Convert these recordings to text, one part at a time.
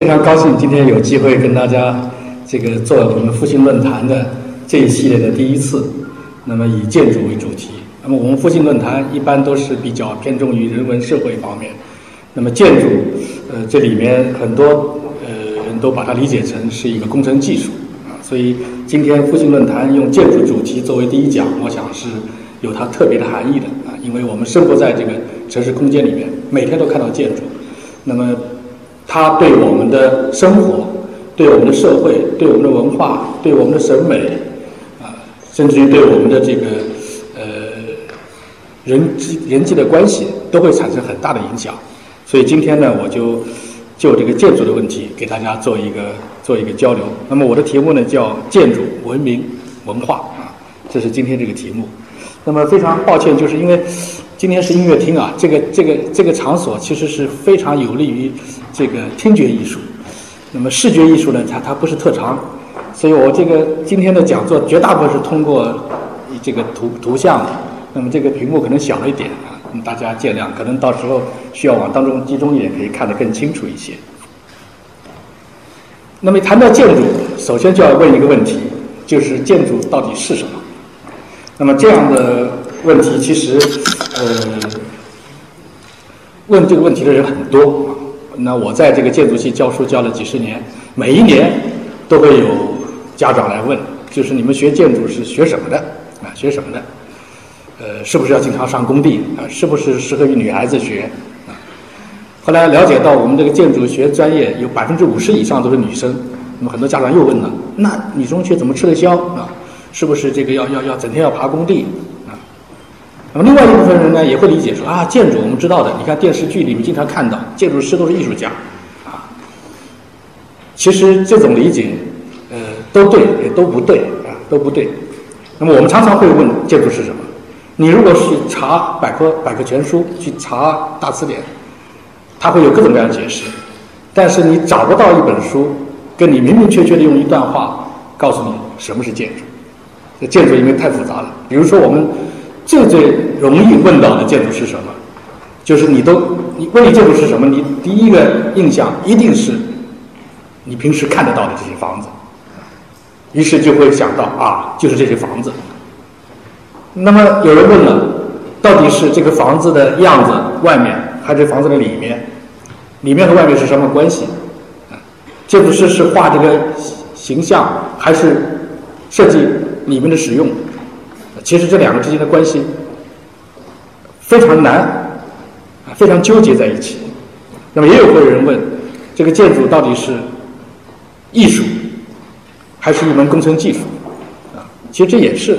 非常高兴今天有机会跟大家这个做我们复兴论坛的这一系列的第一次，那么以建筑为主题。那么我们复兴论坛一般都是比较偏重于人文社会方面，那么建筑，呃，这里面很多呃人都把它理解成是一个工程技术啊，所以今天复兴论坛用建筑主题作为第一讲，我想是有它特别的含义的啊，因为我们生活在这个城市空间里面，每天都看到建筑，那么。它对我们的生活、对我们的社会、对我们的文化、对我们的审美，啊，甚至于对我们的这个呃人际人际的关系，都会产生很大的影响。所以今天呢，我就就这个建筑的问题给大家做一个做一个交流。那么我的题目呢叫“建筑文明文化”啊，这是今天这个题目。那么非常抱歉，就是因为。今天是音乐厅啊，这个这个这个场所其实是非常有利于这个听觉艺术。那么视觉艺术呢，它它不是特长，所以我这个今天的讲座绝大部分是通过这个图图像。那么这个屏幕可能小了一点啊，大家见谅。可能到时候需要往当中集中一点，可以看得更清楚一些。那么谈到建筑，首先就要问一个问题，就是建筑到底是什么？那么这样的。问题其实，呃，问这个问题的人很多。那我在这个建筑系教书教了几十年，每一年都会有家长来问，就是你们学建筑是学什么的啊？学什么的？呃，是不是要经常上工地啊？是不是适合于女孩子学啊？后来了解到，我们这个建筑学专业有百分之五十以上都是女生。那么很多家长又问了：那女中学怎么吃得消啊？是不是这个要要要整天要爬工地？那么另外一部分人呢，也会理解说啊，建筑我们知道的，你看电视剧里面经常看到，建筑师都是艺术家，啊，其实这种理解，呃，都对也都不对啊，都不对。那么我们常常会问建筑是什么？你如果去查百科百科全书，去查大词典，它会有各种各样的解释，但是你找不到一本书跟你明明确确的用一段话告诉你什么是建筑。这建筑因为太复杂了，比如说我们。最最容易问到的建筑是什么？就是你都你问你建筑是什么？你第一个印象一定是你平时看得到的这些房子，于是就会想到啊，就是这些房子。那么有人问了，到底是这个房子的样子外面，还是房子的里面？里面和外面是什么关系？建筑师是画这个形象，还是设计里面的使用？其实这两个之间的关系非常难，啊，非常纠结在一起。那么也有个人问，这个建筑到底是艺术，还是一门工程技术？啊，其实这也是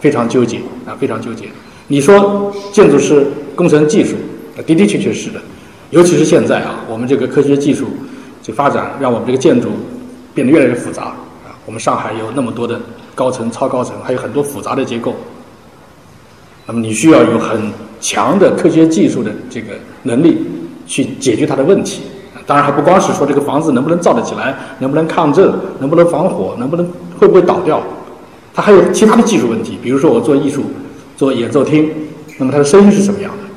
非常纠结，啊，非常纠结。你说建筑是工程技术，啊的的确确是的。尤其是现在啊，我们这个科学技术这发展，让我们这个建筑变得越来越复杂。啊，我们上海有那么多的。高层、超高层，还有很多复杂的结构。那么你需要有很强的科学技术的这个能力去解决它的问题。当然，还不光是说这个房子能不能造得起来，能不能抗震，能不能防火，能不能会不会倒掉。它还有其他的技术问题，比如说我做艺术、做演奏厅，那么它的声音是什么样的？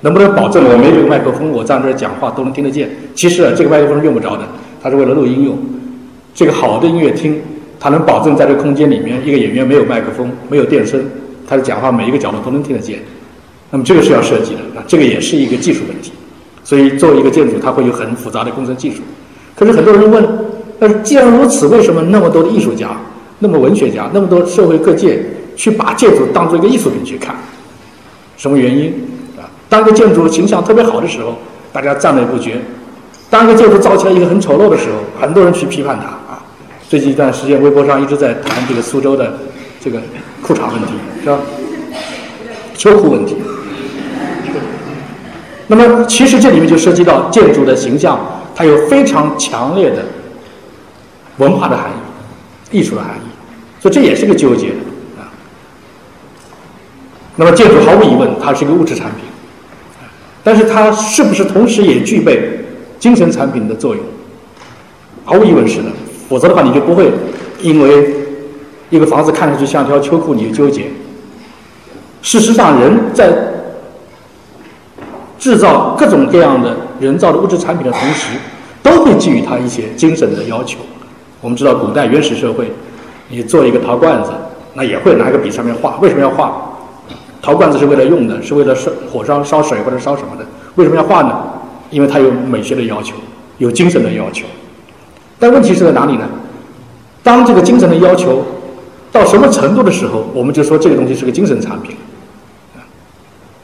能不能保证我没有麦克风，我站这儿讲话都能听得见？其实啊，这个麦克风是用不着的，它是为了录音用。这个好的音乐厅。它能保证在这个空间里面，一个演员没有麦克风，没有电声，他的讲话每一个角落都能听得见。那么这个是要设计的，啊，这个也是一个技术问题。所以作为一个建筑，它会有很复杂的工程技术。可是很多人问，那既然如此，为什么那么多的艺术家、那么文学家、那么多社会各界去把建筑当做一个艺术品去看？什么原因？啊，当一个建筑形象特别好的时候，大家赞美不绝；当一个建筑造起来一个很丑陋的时候，很多人去批判它。最近一段时间，微博上一直在谈这个苏州的这个裤衩问题是吧？秋裤问题。那么，其实这里面就涉及到建筑的形象，它有非常强烈的文化的含义、艺术的含义，所以这也是个纠结啊。那么，建筑毫无疑问，它是一个物质产品，但是它是不是同时也具备精神产品的作用？毫无疑问是的，否则的话，你就不会因为一个房子看上去像条秋裤，你就纠结。事实上，人在制造各种各样的人造的物质产品的同时，都会给予他一些精神的要求。我们知道，古代原始社会，你做一个陶罐子，那也会拿一个笔上面画。为什么要画？陶罐子是为了用的，是为了烧火烧烧水或者烧什么的。为什么要画呢？因为它有美学的要求，有精神的要求。但问题是在哪里呢？当这个精神的要求到什么程度的时候，我们就说这个东西是个精神产品。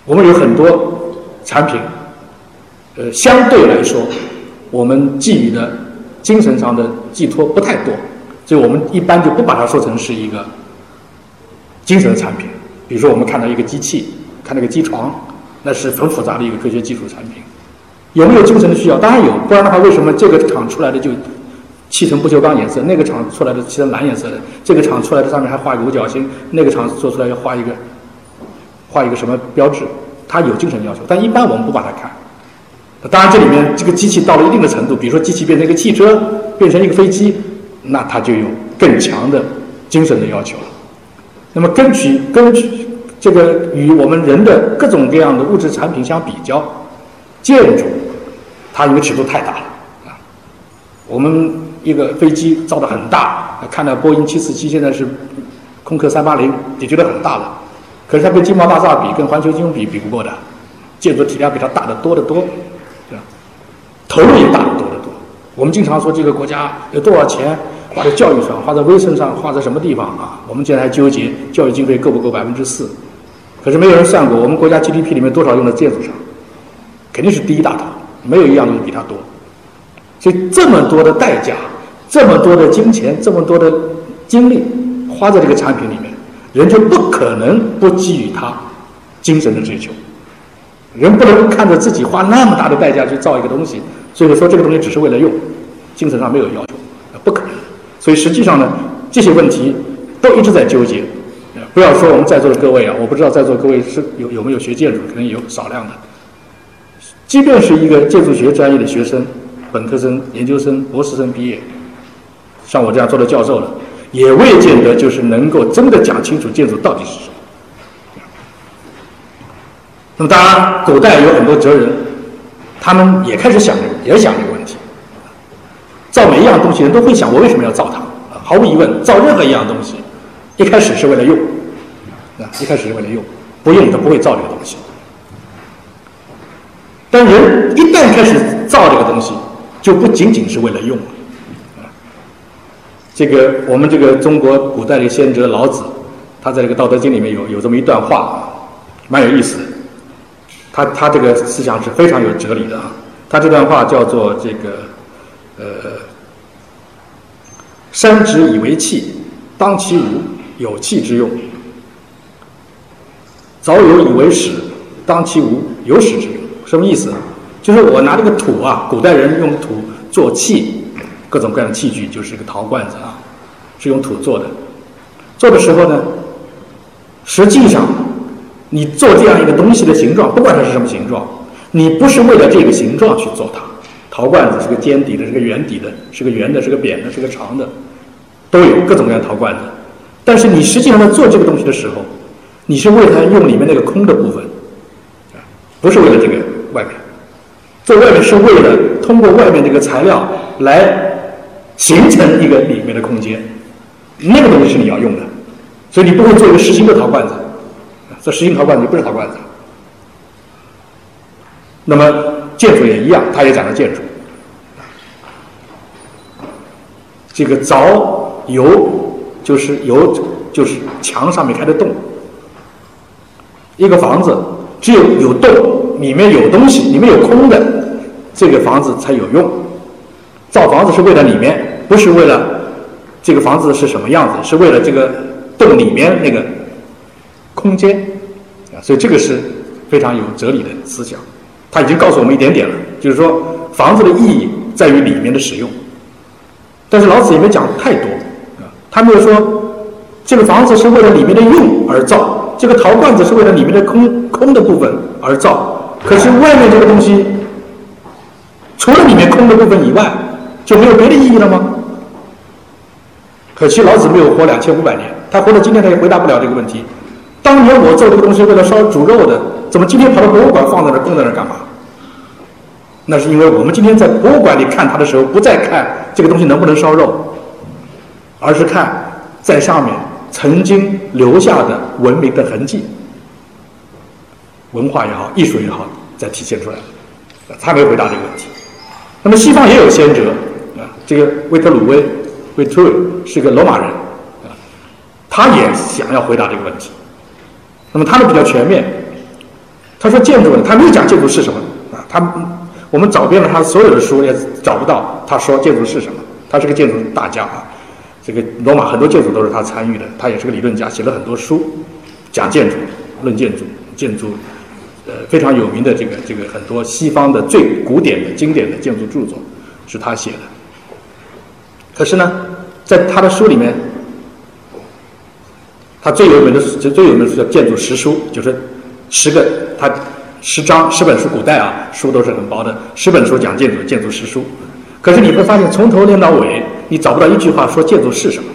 我们有很多。产品，呃，相对来说，我们寄予的精神上的寄托不太多，所以我们一般就不把它说成是一个精神产品。比如说，我们看到一个机器，看那个机床，那是很复杂的一个科学技术产品，有没有精神的需要？当然有，不然的话，为什么这个厂出来的就漆成不锈钢颜色，那个厂出来的漆成蓝颜色的，这个厂出来的上面还画一个五角星，那个厂做出来要画一个画一个什么标志？它有精神要求，但一般我们不把它看。当然，这里面这个机器到了一定的程度，比如说机器变成一个汽车，变成一个飞机，那它就有更强的精神的要求了。那么，根据根据这个与我们人的各种各样的物质产品相比较，建筑它因为尺度太大了啊。我们一个飞机造的很大，看到波音七四七现在是空客三八零，也觉得很大了。可是它跟金毛大厦比，跟环球金融比比不过的，建筑体量比它大得多得多，对吧？投入也大得多得多。我们经常说这个国家有多少钱花在教育上，花在卫生上，花在什么地方啊？我们现在还纠结教育经费够不够百分之四，可是没有人算过我们国家 GDP 里面多少用在建筑上，肯定是第一大头，没有一样东西比它多。所以这么多的代价，这么多的金钱，这么多的精力花在这个产品里面。人就不可能不给予他精神的追求，人不能看着自己花那么大的代价去造一个东西，所以说这个东西只是为了用，精神上没有要求，不可能。所以实际上呢，这些问题都一直在纠结。不要说我们在座的各位啊，我不知道在座各位是有有没有学建筑，可能有少量的。即便是一个建筑学专业的学生，本科生、研究生、博士生毕业，像我这样做的教授了。也未见得就是能够真的讲清楚建筑到底是什么。那么当然，古代有很多哲人，他们也开始想，也想这个问题。造每一样东西，人都会想：我为什么要造它？毫无疑问，造任何一样东西，一开始是为了用，啊，一开始是为了用，不用他不会造这个东西。但人一旦开始造这个东西，就不仅仅是为了用了。这个我们这个中国古代的先哲老子，他在这个《道德经》里面有有这么一段话，蛮有意思的。他他这个思想是非常有哲理的啊。他这段话叫做这个，呃，山之以为器，当其无，有器之用；凿有以为矢，当其无，有矢之用。什么意思？就是我拿这个土啊，古代人用土做器。各种各样的器具，就是一个陶罐子啊，是用土做的。做的时候呢，实际上你做这样一个东西的形状，不管它是什么形状，你不是为了这个形状去做它。陶罐子是个尖底的，是个圆底的，是个圆的，是个扁的，是个长的，都有各种各样的陶罐子。但是你实际上在做这个东西的时候，你是为它用里面那个空的部分，不是为了这个外面。做外面是为了通过外面这个材料来。形成一个里面的空间，那个东西是你要用的，所以你不会做一个实心的陶罐子，做实心陶罐子不是陶罐子。那么建筑也一样，它也讲了建筑，这个凿有就是有就是墙上面开的洞，一个房子只有有洞，里面有东西，里面有空的，这个房子才有用。造房子是为了里面。不是为了这个房子是什么样子，是为了这个洞里面那个空间啊，所以这个是非常有哲理的思想。他已经告诉我们一点点了，就是说房子的意义在于里面的使用。但是老子也没讲太多啊，他没有说这个房子是为了里面的用而造，这个陶罐子是为了里面的空空的部分而造。可是外面这个东西，除了里面空的部分以外，就没有别的意义了吗？可惜老子没有活两千五百年，他活到今天他也回答不了这个问题。当年我做这个东西为了烧煮肉的，怎么今天跑到博物馆放在那供在那干嘛？那是因为我们今天在博物馆里看它的时候，不再看这个东西能不能烧肉，而是看在上面曾经留下的文明的痕迹，文化也好，艺术也好，在体现出来。他没回答这个问题。那么西方也有先哲啊，这个维特鲁威，维特鲁是个罗马人啊，他也想要回答这个问题。那么他的比较全面，他说建筑呢，他没有讲建筑是什么啊，他我们找遍了他所有的书也找不到他说建筑是什么。他是个建筑大家啊，这个罗马很多建筑都是他参与的，他也是个理论家，写了很多书讲建筑、论建筑、建筑，呃非常有名的这个这个很多西方的最古典的经典的建筑著作是他写的。可是呢，在他的书里面。他最有名的就最有名的书叫《建筑十书》，就是十个他十章十本书，古代啊书都是很薄的，十本书讲建筑，建筑十书。可是你会发现，从头练到尾，你找不到一句话说建筑是什么。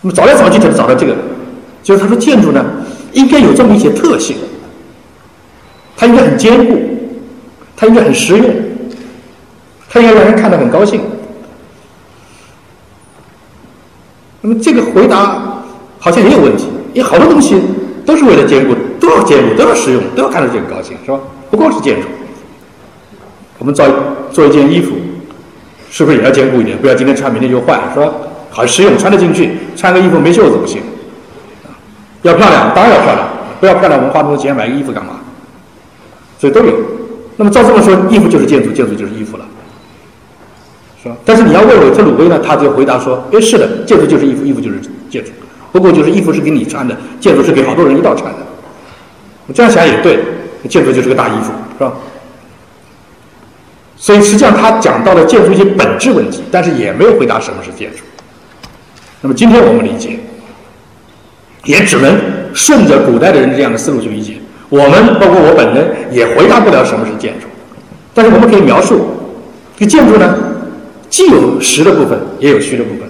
那么找来找去，才找到这个，就是他说建筑呢，应该有这么一些特性，它应该很坚固，它应该很实用，它应该让人看得很高兴。那么这个回答。好像也有问题，因为好多东西都是为了坚固，都要坚固，都要实用，都要看着这个高兴，是吧？不光是建筑，我们造做一件衣服，是不是也要兼顾一点？不要今天穿，明天就换，是吧？好实用，穿得进去。穿个衣服没袖子不行，要漂亮，当然要漂亮。不要漂亮，我们花那么多钱买个衣服干嘛？所以都有。那么照这么说，衣服就是建筑，建筑就是衣服了，是吧？但是你要问韦特鲁威呢，他就回答说：，哎，是的，建筑就是衣服，衣服就是建筑。不过就是衣服是给你穿的，建筑是给好多人一道穿的。我这样想也对，建筑就是个大衣服，是吧？所以实际上他讲到了建筑一些本质问题，但是也没有回答什么是建筑。那么今天我们理解，也只能顺着古代的人这样的思路去理解。我们包括我本人也回答不了什么是建筑，但是我们可以描述，这个建筑呢，既有实的部分，也有虚的部分。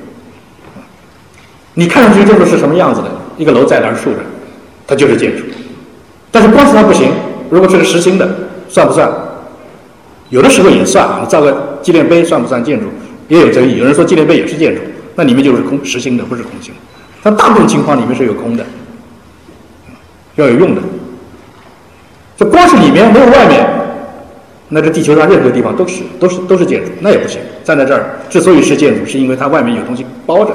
你看上去建筑是什么样子的？一个楼在那儿竖着，它就是建筑。但是光是它不行，如果是个实心的，算不算？有的时候也算。你造个纪念碑算不算建筑？也有争议。有人说纪念碑也是建筑，那里面就是空实心的，不是空心的。但大部分情况里面是有空的，要有用的。这光是里面没有外面，那这地球上任何地方都是都是都是建筑，那也不行。站在这儿，之所以是建筑，是因为它外面有东西包着。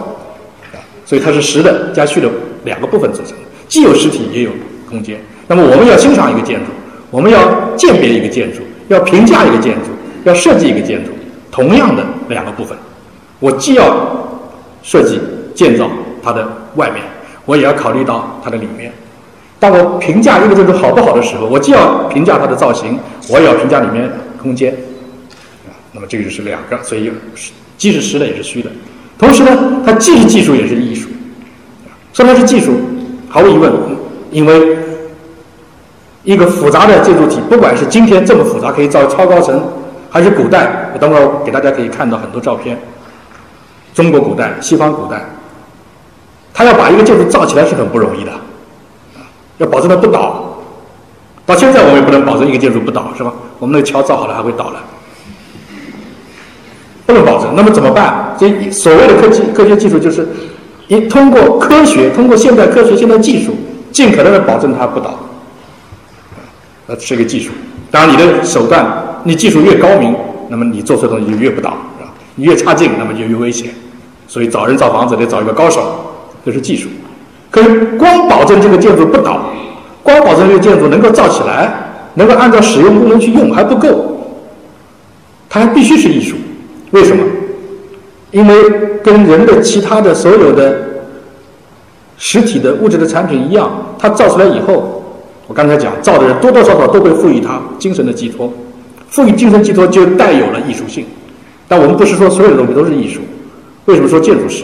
所以它是实的加虚的两个部分组成的，既有实体也有空间。那么我们要欣赏一个建筑，我们要鉴别一个建筑，要评价一个建筑，要设计一个建筑，同样的两个部分，我既要设计建造它的外面，我也要考虑到它的里面。当我评价一个建筑好不好的时候，我既要评价它的造型，我也要评价里面空间。那么这个就是两个，所以既是实的也是虚的。同时呢，它既是技术也是艺术。什么是技术？毫无疑问，因为一个复杂的建筑体，不管是今天这么复杂可以造超高层，还是古代，我等会儿给大家可以看到很多照片。中国古代、西方古代，他要把一个建筑造起来是很不容易的，要保证它不倒。到现在我们也不能保证一个建筑不倒，是吧？我们那桥造好了还会倒了。不能保证，那么怎么办？这所谓的科技、科学技术，就是你通过科学，通过现代科学、现代技术，尽可能的保证它不倒。那，是一个技术。当然，你的手段，你技术越高明，那么你做出的东西就越不倒，是吧？你越差劲，那么就越危险。所以，找人造房子得找一个高手，这是技术。可是，光保证这个建筑不倒，光保证这个建筑能够造起来，能够按照使用功能去用还不够，它还必须是艺术。为什么？因为跟人的其他的所有的实体的物质的产品一样，它造出来以后，我刚才讲造的人多多少少都会赋予它精神的寄托，赋予精神寄托就带有了艺术性。但我们不是说所有的东西都是艺术，为什么说建筑是？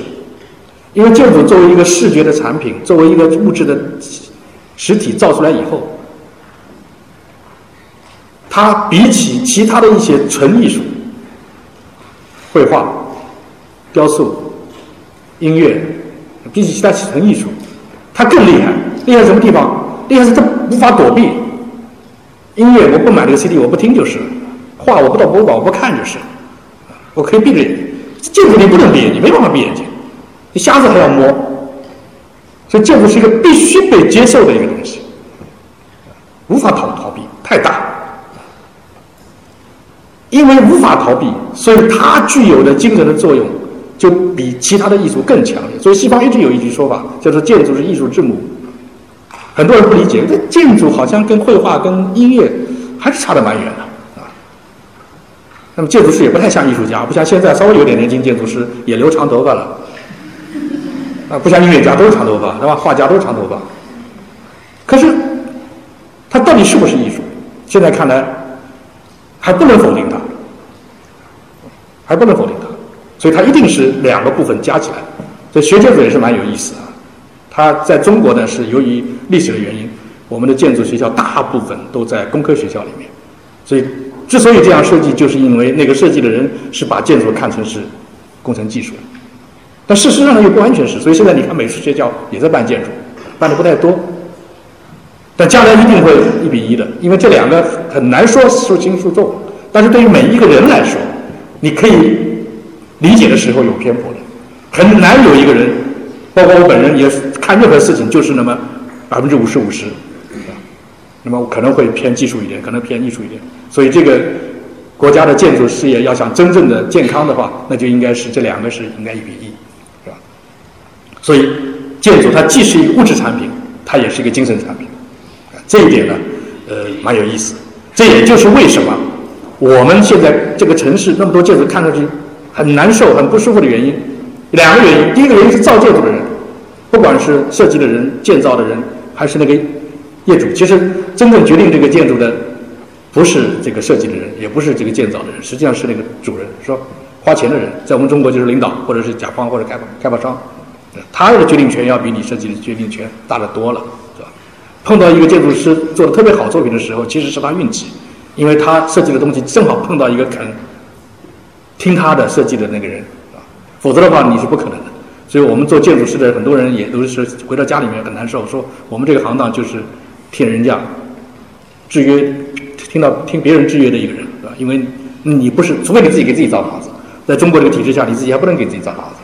因为建筑作为一个视觉的产品，作为一个物质的实体造出来以后，它比起其他的一些纯艺术，绘画、雕塑、音乐，比起其他纯艺术，它更厉害。厉害什么地方？厉害是它无法躲避。音乐我不买这个 CD，我不听就是了；画我不到博物馆我不看就是了。我可以闭着眼睛，建筑你不能闭眼睛，没办法闭眼睛，你瞎子还要摸，所以建筑是一个必须被接受的一个东西，无法逃逃避，太大，因为无法逃避，所以它具有的精神的作用就比其他的艺术更强烈。所以西方一直有一句说法，叫做“建筑是艺术之母”，很多人不理解，这建筑好像跟绘画、跟音乐还是差得蛮远的啊。那么建筑师也不太像艺术家，不像现在稍微有点年轻建筑师也留长头发了，啊，不像音乐家都是长头发，对吧？画家都是长头发。可是，它到底是不是艺术？现在看来，还不能否定它，还不能否定它，所以它一定是两个部分加起来。这学建筑也是蛮有意思啊。它在中国呢，是由于历史的原因，我们的建筑学校大部分都在工科学校里面，所以。之所以这样设计，就是因为那个设计的人是把建筑看成是工程技术，但事实上呢又不完全是。所以现在你看美术学校也在办建筑，办的不太多，但将来一定会一比一的，因为这两个很难说孰轻孰重。但是对于每一个人来说，你可以理解的时候有偏颇的，很难有一个人，包括我本人也看任何事情就是那么百分之五十五十，那么可能会偏技术一点，可能偏艺术一点。所以，这个国家的建筑事业要想真正的健康的话，那就应该是这两个是应该一比一，所以，建筑它既是一个物质产品，它也是一个精神产品，这一点呢，呃，蛮有意思。这也就是为什么我们现在这个城市那么多建筑看上去很难受、很不舒服的原因，两个原因。第一个原因是造建筑的人，不管是设计的人、建造的人，还是那个业主，其实真正决定这个建筑的。不是这个设计的人，也不是这个建造的人，实际上是那个主人，说花钱的人，在我们中国就是领导，或者是甲方或者开发开发商，他的决定权要比你设计的决定权大得多了，是吧？碰到一个建筑师做的特别好作品的时候，其实是他运气，因为他设计的东西正好碰到一个肯听他的设计的那个人，啊，否则的话你是不可能的。所以我们做建筑师的很多人也都是回到家里面很难受，说我们这个行当就是听人家制约。听到听别人制约的一个人，是吧？因为你不是，除非你自己给自己造房子，在中国这个体制下，你自己还不能给自己造房子，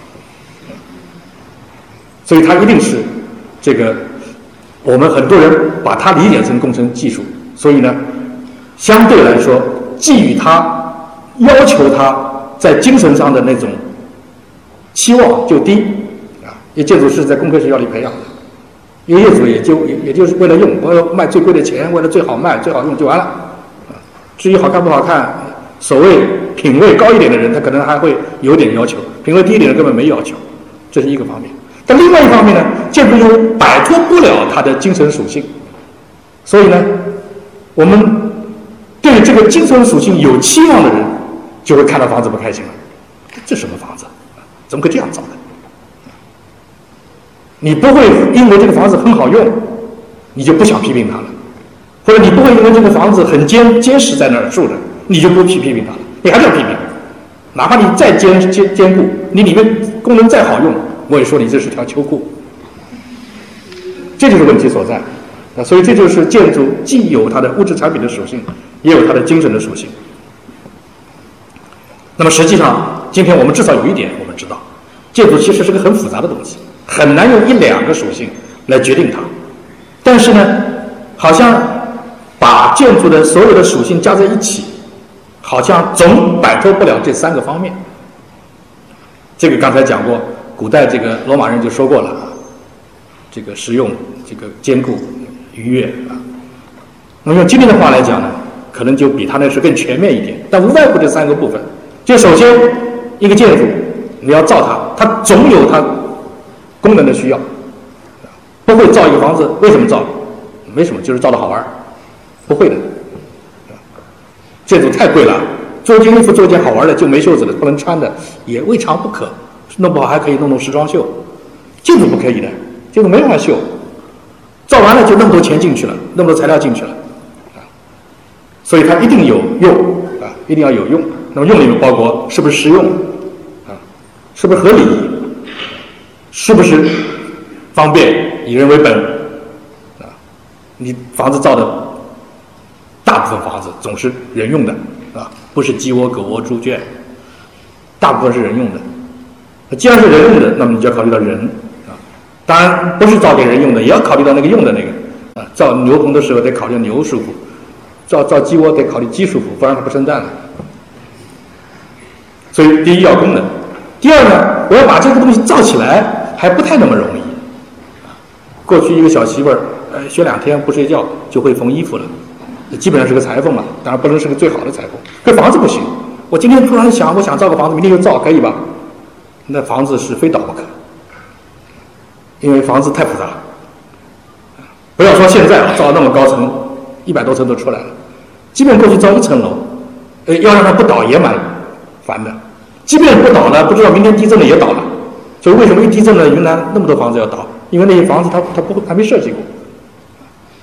所以他一定是这个我们很多人把它理解成工程技术，所以呢，相对来说，寄予他要求他在精神上的那种期望就低啊。因为建筑师在工科学校里培养的，一个业主也就也也就是为了用，为了卖最贵的钱，为了最好卖、最好用就完了。至于好看不好看，所谓品位高一点的人，他可能还会有点要求；品位低一点的根本没要求，这是一个方面。但另外一方面呢，建筑又摆脱不了它的精神属性，所以呢，我们对这个精神属性有期望的人，就会看到房子不开心了。这什么房子？怎么可以这样造的？你不会因为这个房子很好用，你就不想批评它了。或者你不会因为这个房子很坚坚实在那儿住着，你就不批批评它了，你还是要批评，哪怕你再坚坚坚固，你里面功能再好用，我也说你这是条秋裤，这就是问题所在那！所以这就是建筑既有它的物质产品的属性，也有它的精神的属性。那么实际上，今天我们至少有一点我们知道，建筑其实是个很复杂的东西，很难用一两个属性来决定它，但是呢，好像。把建筑的所有的属性加在一起，好像总摆脱不了这三个方面。这个刚才讲过，古代这个罗马人就说过了，这个实用、这个坚固、愉悦啊。那么用今天的话来讲呢，可能就比他那是更全面一点。但无外乎这三个部分，就首先一个建筑你要造它，它总有它功能的需要，不会造一个房子，为什么造？没什么，就是造的好玩儿，不会的。建筑太贵了，做件衣服做件好玩的就没袖子的，不能穿的也未尝不可，弄不好还可以弄弄时装秀。建筑不可以的，建筑没办法秀，造完了就那么多钱进去了，那么多材料进去了，啊，所以它一定有用啊，一定要有用。那么用里面包括是不是实用啊，是不是合理，是不是方便，以人为本啊，你房子造的。大部分房子总是人用的，啊，不是鸡窝、狗窝、猪圈，大部分是人用的。既然是人用的，那么你就要考虑到人，啊，当然不是造给人用的，也要考虑到那个用的那个，啊，造牛棚的时候得考虑牛舒服，造造鸡窝得考虑鸡舒服，不然它不生蛋了。所以第一要功能，第二呢，我要把这个东西造起来还不太那么容易。过去一个小媳妇儿，呃，学两天不睡觉就会缝衣服了。基本上是个裁缝嘛，当然不能是个最好的裁缝。这房子不行，我今天突然想，我想造个房子，明天就造，可以吧？那房子是非倒不可，因为房子太复杂。不要说现在啊，造那么高层，一百多层都出来了。即便过去造一层楼，呃，要让它不倒也蛮烦的。即便不倒呢，不知道明天地震了也倒了。所以为什么一地震呢，云南那么多房子要倒？因为那些房子它它不还没设计过。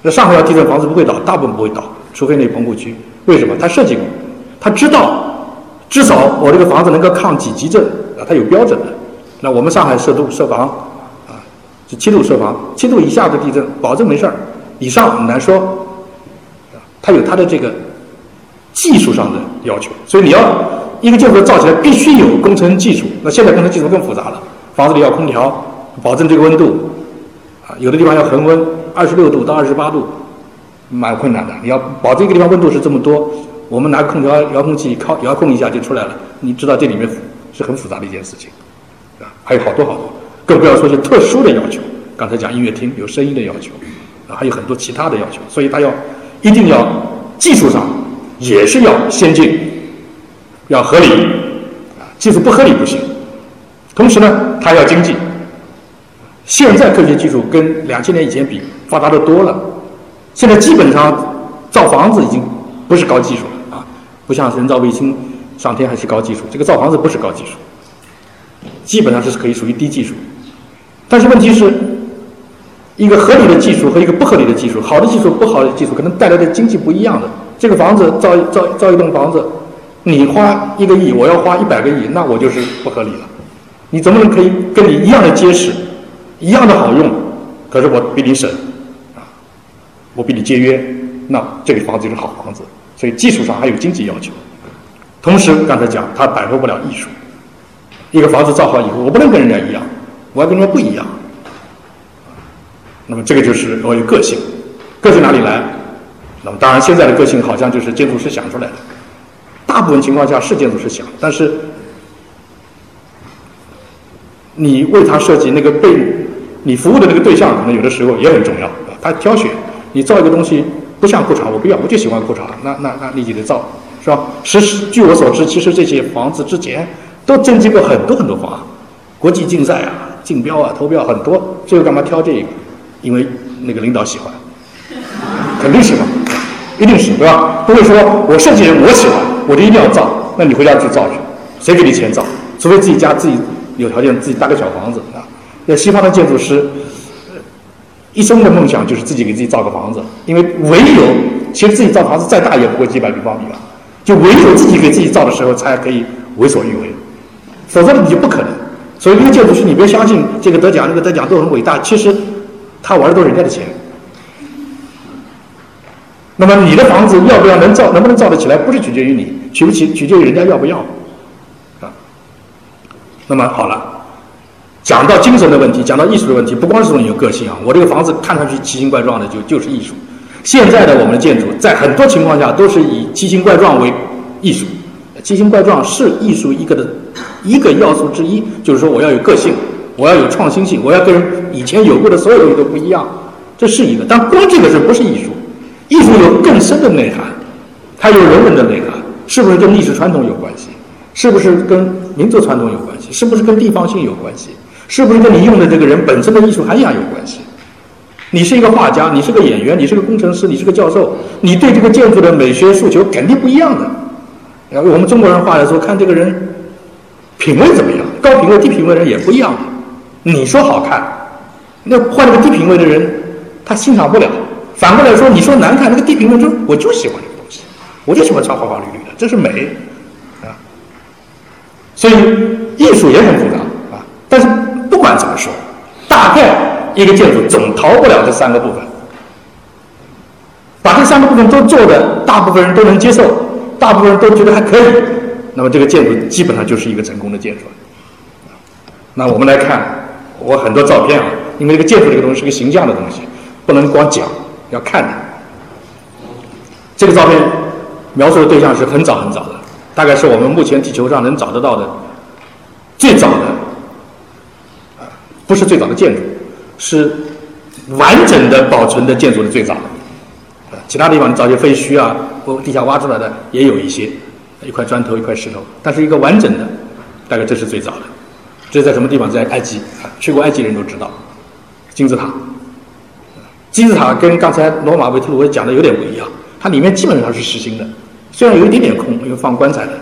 那上海要地震，房子不会倒，大部分不会倒，除非那棚户区。为什么？他设计过，他知道，至少我这个房子能够抗几级震它有标准的。那我们上海设度设防啊，是七度设防，七度以下的地震保证没事儿，以上很难说。啊，它有它的这个技术上的要求，所以你要一个建筑造起来必须有工程技术。那现在工程技术更复杂了，房子里要空调，保证这个温度，啊，有的地方要恒温。二十六度到二十八度，蛮困难的。你要保证一个地方温度是这么多，我们拿空调遥控器靠遥控一下就出来了。你知道这里面很复杂的一件事情，啊，还有好多好多，更不要说些特殊的要求。刚才讲音乐厅有声音的要求，啊，还有很多其他的要求。所以它要一定要技术上也是要先进，要合理，啊，技术不合理不行。同时呢，它要经济。现在科学技术跟两千年以前比。发达的多了，现在基本上造房子已经不是高技术了啊，不像人造卫星上天还是高技术，这个造房子不是高技术，基本上是可以属于低技术。但是问题是，一个合理的技术和一个不合理的技术，好的技术不好的技术可能带来的经济不一样的。这个房子造造造一栋房子，你花一个亿，我要花一百个亿，那我就是不合理了。你怎么能可以跟你一样的结实，一样的好用，可是我比你省啊？我比你节约，那这个房子就是好房子。所以技术上还有经济要求，同时刚才讲它摆脱不了艺术。一个房子造好以后，我不能跟人家一样，我要跟人家不一样。那么这个就是我有个性，个性哪里来？那么当然现在的个性好像就是建筑师想出来的，大部分情况下是建筑师想，但是你为他设计那个被你服务的那个对象，可能有的时候也很重要，他挑选。你造一个东西不像裤衩，我不要，我就喜欢裤衩，那那那你就得造，是吧？实据我所知，其实这些房子之前都征集过很多很多方案，国际竞赛啊、竞标啊、投标很多，最后干嘛挑这个？因为那个领导喜欢，肯定喜欢，一定是对吧？不会说我设计人我喜欢，我就一定要造，那你回家去造去，谁给你钱造？除非自己家自己有条件，自己搭个小房子啊。那西方的建筑师。一生的梦想就是自己给自己造个房子，因为唯有其实自己造房子再大也不过几百平方米了，就唯有自己给自己造的时候才可以为所欲为，否则你就不可能。所以一个建筑师，你别相信这个得奖那个得奖都很伟大，其实他玩的都是人家的钱。那么你的房子要不要能造，能不能造得起来，不是取决于你，取不起取决于人家要不要啊。那么好了。讲到精神的问题，讲到艺术的问题，不光是说你有个性啊，我这个房子看上去奇形怪状的，就就是艺术。现在的我们的建筑，在很多情况下都是以奇形怪状为艺术。奇形怪状是艺术一个的一个要素之一，就是说我要有个性，我要有创新性，我要跟以前有过的所有东西都不一样，这是一个。但光这个是不是艺术？艺术有更深的内涵，它有人文的内涵，是不是跟历史传统有关系？是不是跟民族传统有关系？是不是跟地方性有关系？是不是跟你用的这个人本身的艺术涵养有关系？你是一个画家，你是个演员，你是个工程师，你是个教授，你对这个建筑的美学诉求肯定不一样的。然后我们中国人话来说，看这个人品味怎么样，高品位、低品位的人也不一样的。你说好看，那换了个低品位的人，他欣赏不了。反过来说，你说难看，那个低品位就我就喜欢这个东西，我就喜欢穿花花绿绿的，这是美啊。所以艺术也很复杂啊。但是不管怎么说，大概一个建筑总逃不了这三个部分。把这三个部分都做的，大部分人都能接受，大部分人都觉得还可以，那么这个建筑基本上就是一个成功的建筑。那我们来看我很多照片啊，因为这个建筑这个东西是个形象的东西，不能光讲，要看的。这个照片描述的对象是很早很早的，大概是我们目前地球上能找得到的最早的，不是最早的建筑，是完整的保存的建筑的最早的。其他地方你找些废墟啊，或地下挖出来的也有一些，一块砖头一块石头，但是一个完整的，大概这是最早的。这在什么地方？在埃及，去过埃及人都知道，金字塔。金字塔跟刚才罗马维特鲁威讲的有点不一样，它里面基本上是实心的，虽然有一点点空，因为放棺材的，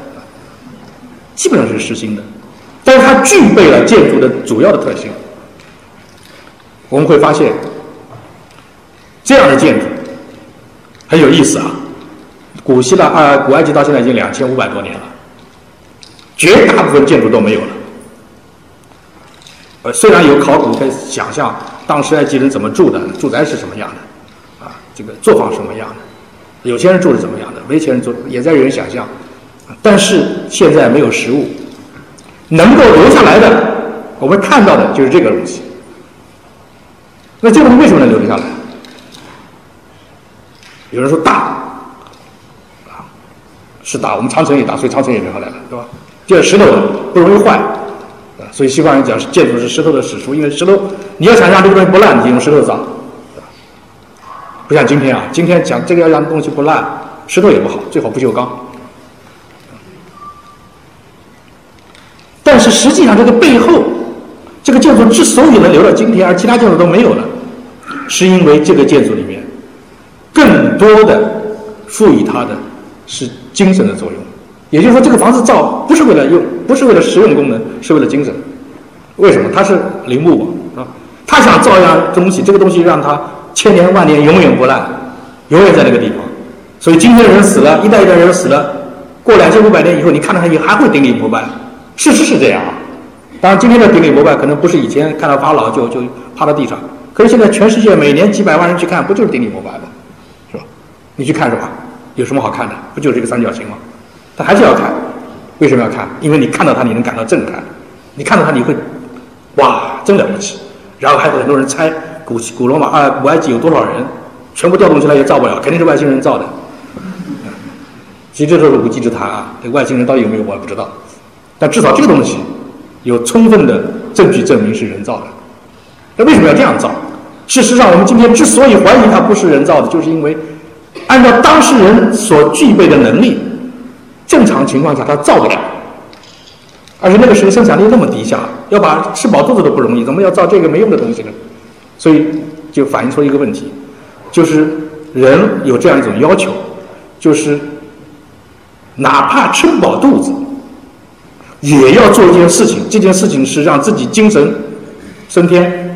基本上是实心的，但是它具备了建筑的主要的特性。我们会发现，这样的建筑。很有意思啊，古希腊啊，古埃及到现在已经两千五百多年了，绝大部分建筑都没有了。呃，虽然有考古可以想象当时埃及人怎么住的，住宅是什么样的，啊，这个作坊什么样的，有钱人住是怎么样的，没钱人住也在有人想象，但是现在没有实物，能够留下来的，我们看到的就是这个东西。那这个东西为什么能留得下来？有人说大，啊，是大，我们长城也大，所以长城也留下来了，对吧？就是石头不容易坏，啊，所以西方人讲建筑是石头的史书，因为石头你要想让这个东西不烂，你就用石头造，不像今天啊，今天讲这个要让东西不烂，石头也不好，最好不锈钢。但是实际上这个背后，这个建筑之所以能留到今天，而其他建筑都没有了，是因为这个建筑里面。更多的赋予它的是精神的作用，也就是说，这个房子造不是为了用，不是为了实用功能，是为了精神。为什么？它是陵墓嘛，啊，他想造一样东西，这个东西让它千年万年永远不烂，永远在那个地方。所以今天人死了，一代一代人死了，过两千五百年以后，你看到它也还会顶礼膜拜。事实是这样啊。当然，今天的顶礼膜拜可能不是以前看到法老就就趴到地上，可是现在全世界每年几百万人去看，不就是顶礼膜拜吗？是吧你去看是吧？有什么好看的？不就是这个三角形吗？他还是要看，为什么要看？因为你看到它，你能感到震撼。你看到它，你会，哇，真了不起。然后还有很多人猜古古罗马啊，古埃及有多少人，全部调动起来也造不了，肯定是外星人造的。其实这都是无稽之谈啊！这外星人到底有没有，我也不知道。但至少这个东西有充分的证据证明是人造的。那为什么要这样造？事实上，我们今天之所以怀疑它不是人造的，就是因为。按照当事人所具备的能力，正常情况下他造不了，而且那个时候生产力那么低下，要把吃饱肚子都不容易，怎么要造这个没用的东西呢？所以就反映出一个问题，就是人有这样一种要求，就是哪怕吃不饱肚子，也要做一件事情，这件事情是让自己精神升天。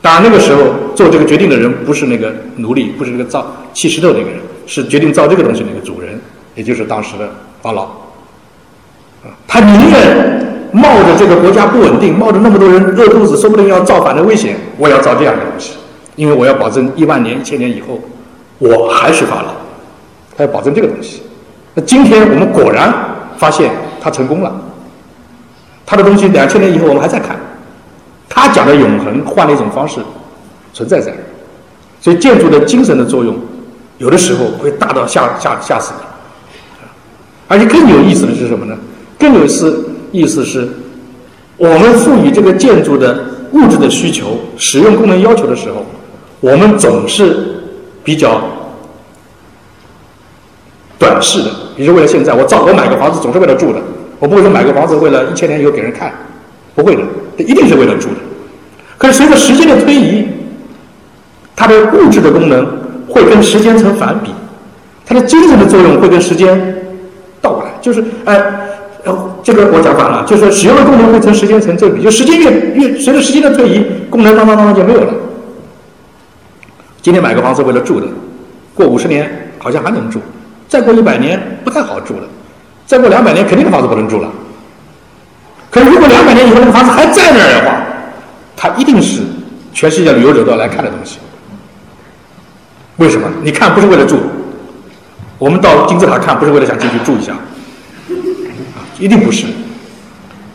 当然，那个时候做这个决定的人不是那个奴隶，不是那个造砌石头那个人，是决定造这个东西那个主人，也就是当时的法老。啊，他宁愿冒着这个国家不稳定，冒着那么多人饿肚子，说不定要造反的危险，我也要造这样的东西，因为我要保证一万年、一千年以后，我还是法老。他要保证这个东西。那今天我们果然发现他成功了，他的东西两千年以后我们还在看。他讲的永恒换了一种方式存在在，所以建筑的精神的作用，有的时候会大到吓吓吓死你。而且更有意思的是什么呢？更有意思意思是，我们赋予这个建筑的物质的需求、使用功能要求的时候，我们总是比较短视的。比如为了现在，我造我买个房子总是为了住的，我不会说买个房子为了一千年以后给人看，不会的。这一定是为了住的，可是随着时间的推移，它的物质的功能会跟时间成反比，它的精神的作用会跟时间倒过来，就是哎，呃，这个我讲反了，就是使用的功能会成时间成正比，就时间越越随着时间的推移，功能当当当当就没有了。今天买个房子为了住的，过五十年好像还能住，再过一百年不太好住了，再过两百年肯定的房子不能住了。可是如果两百年以后那个房子还在那儿的话，它一定是全世界旅游者都要来看的东西。为什么？你看不是为了住，我们到金字塔看不是为了想进去住一下，一定不是，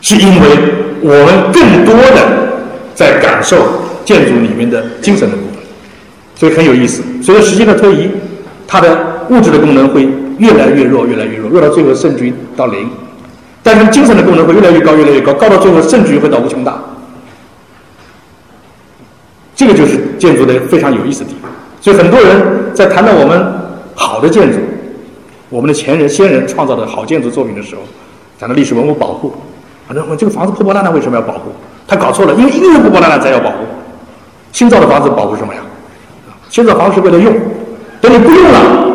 是因为我们更多的在感受建筑里面的精神的部分。所以很有意思。随着时间的推移，它的物质的功能会越来越弱，越来越弱，弱到最后甚至于到零。但是精神的功能会越来越高，越来越高，高到最后甚至于会到无穷大。这个就是建筑的非常有意思的地方。所以很多人在谈到我们好的建筑，我们的前人先人创造的好建筑作品的时候，谈到历史文物保护，反正问这个房子破破烂烂为什么要保护？他搞错了，因为因为破破烂烂才要保护。新造的房子保护什么呀？新造房子是为了用，等你不用了，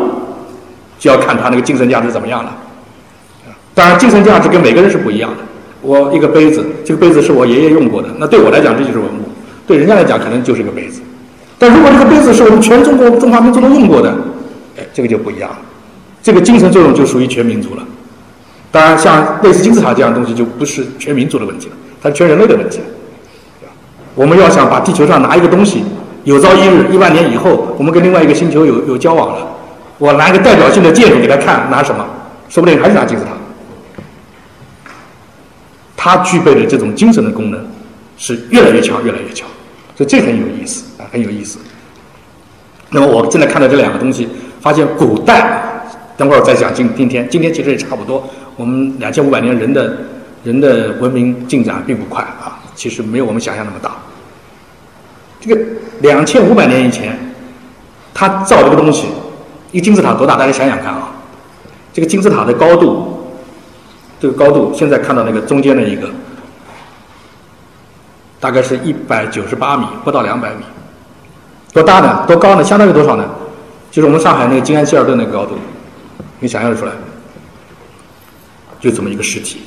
就要看他那个精神价值怎么样了。当然，精神价值跟每个人是不一样的。我一个杯子，这个杯子是我爷爷用过的，那对我来讲这就是文物，对人家来讲可能就是个杯子。但如果这个杯子是我们全中国中华民族都用过的，哎，这个就不一样了，这个精神作用就属于全民族了。当然，像类似金字塔这样的东西就不是全民族的问题了，它是全人类的问题。我们要想把地球上拿一个东西。有朝一日，一万年以后，我们跟另外一个星球有有交往了，我拿一个代表性的建筑给他看，拿什么？说不定还是拿金字塔。它具备的这种精神的功能是越来越强，越来越强，所以这很有意思啊，很有意思。那么我正在看到这两个东西，发现古代，等会儿再讲今今天，今天其实也差不多。我们两千五百年人的人的文明进展并不快啊，其实没有我们想象那么大。这个两千五百年以前，他造这个东西，一个金字塔多大？大家想想看啊，这个金字塔的高度，这个高度，现在看到那个中间的一个，大概是一百九十八米，不到两百米，多大呢？多高呢？相当于多少呢？就是我们上海那个静安希尔顿那个高度，你想象得出来？就这么一个实体。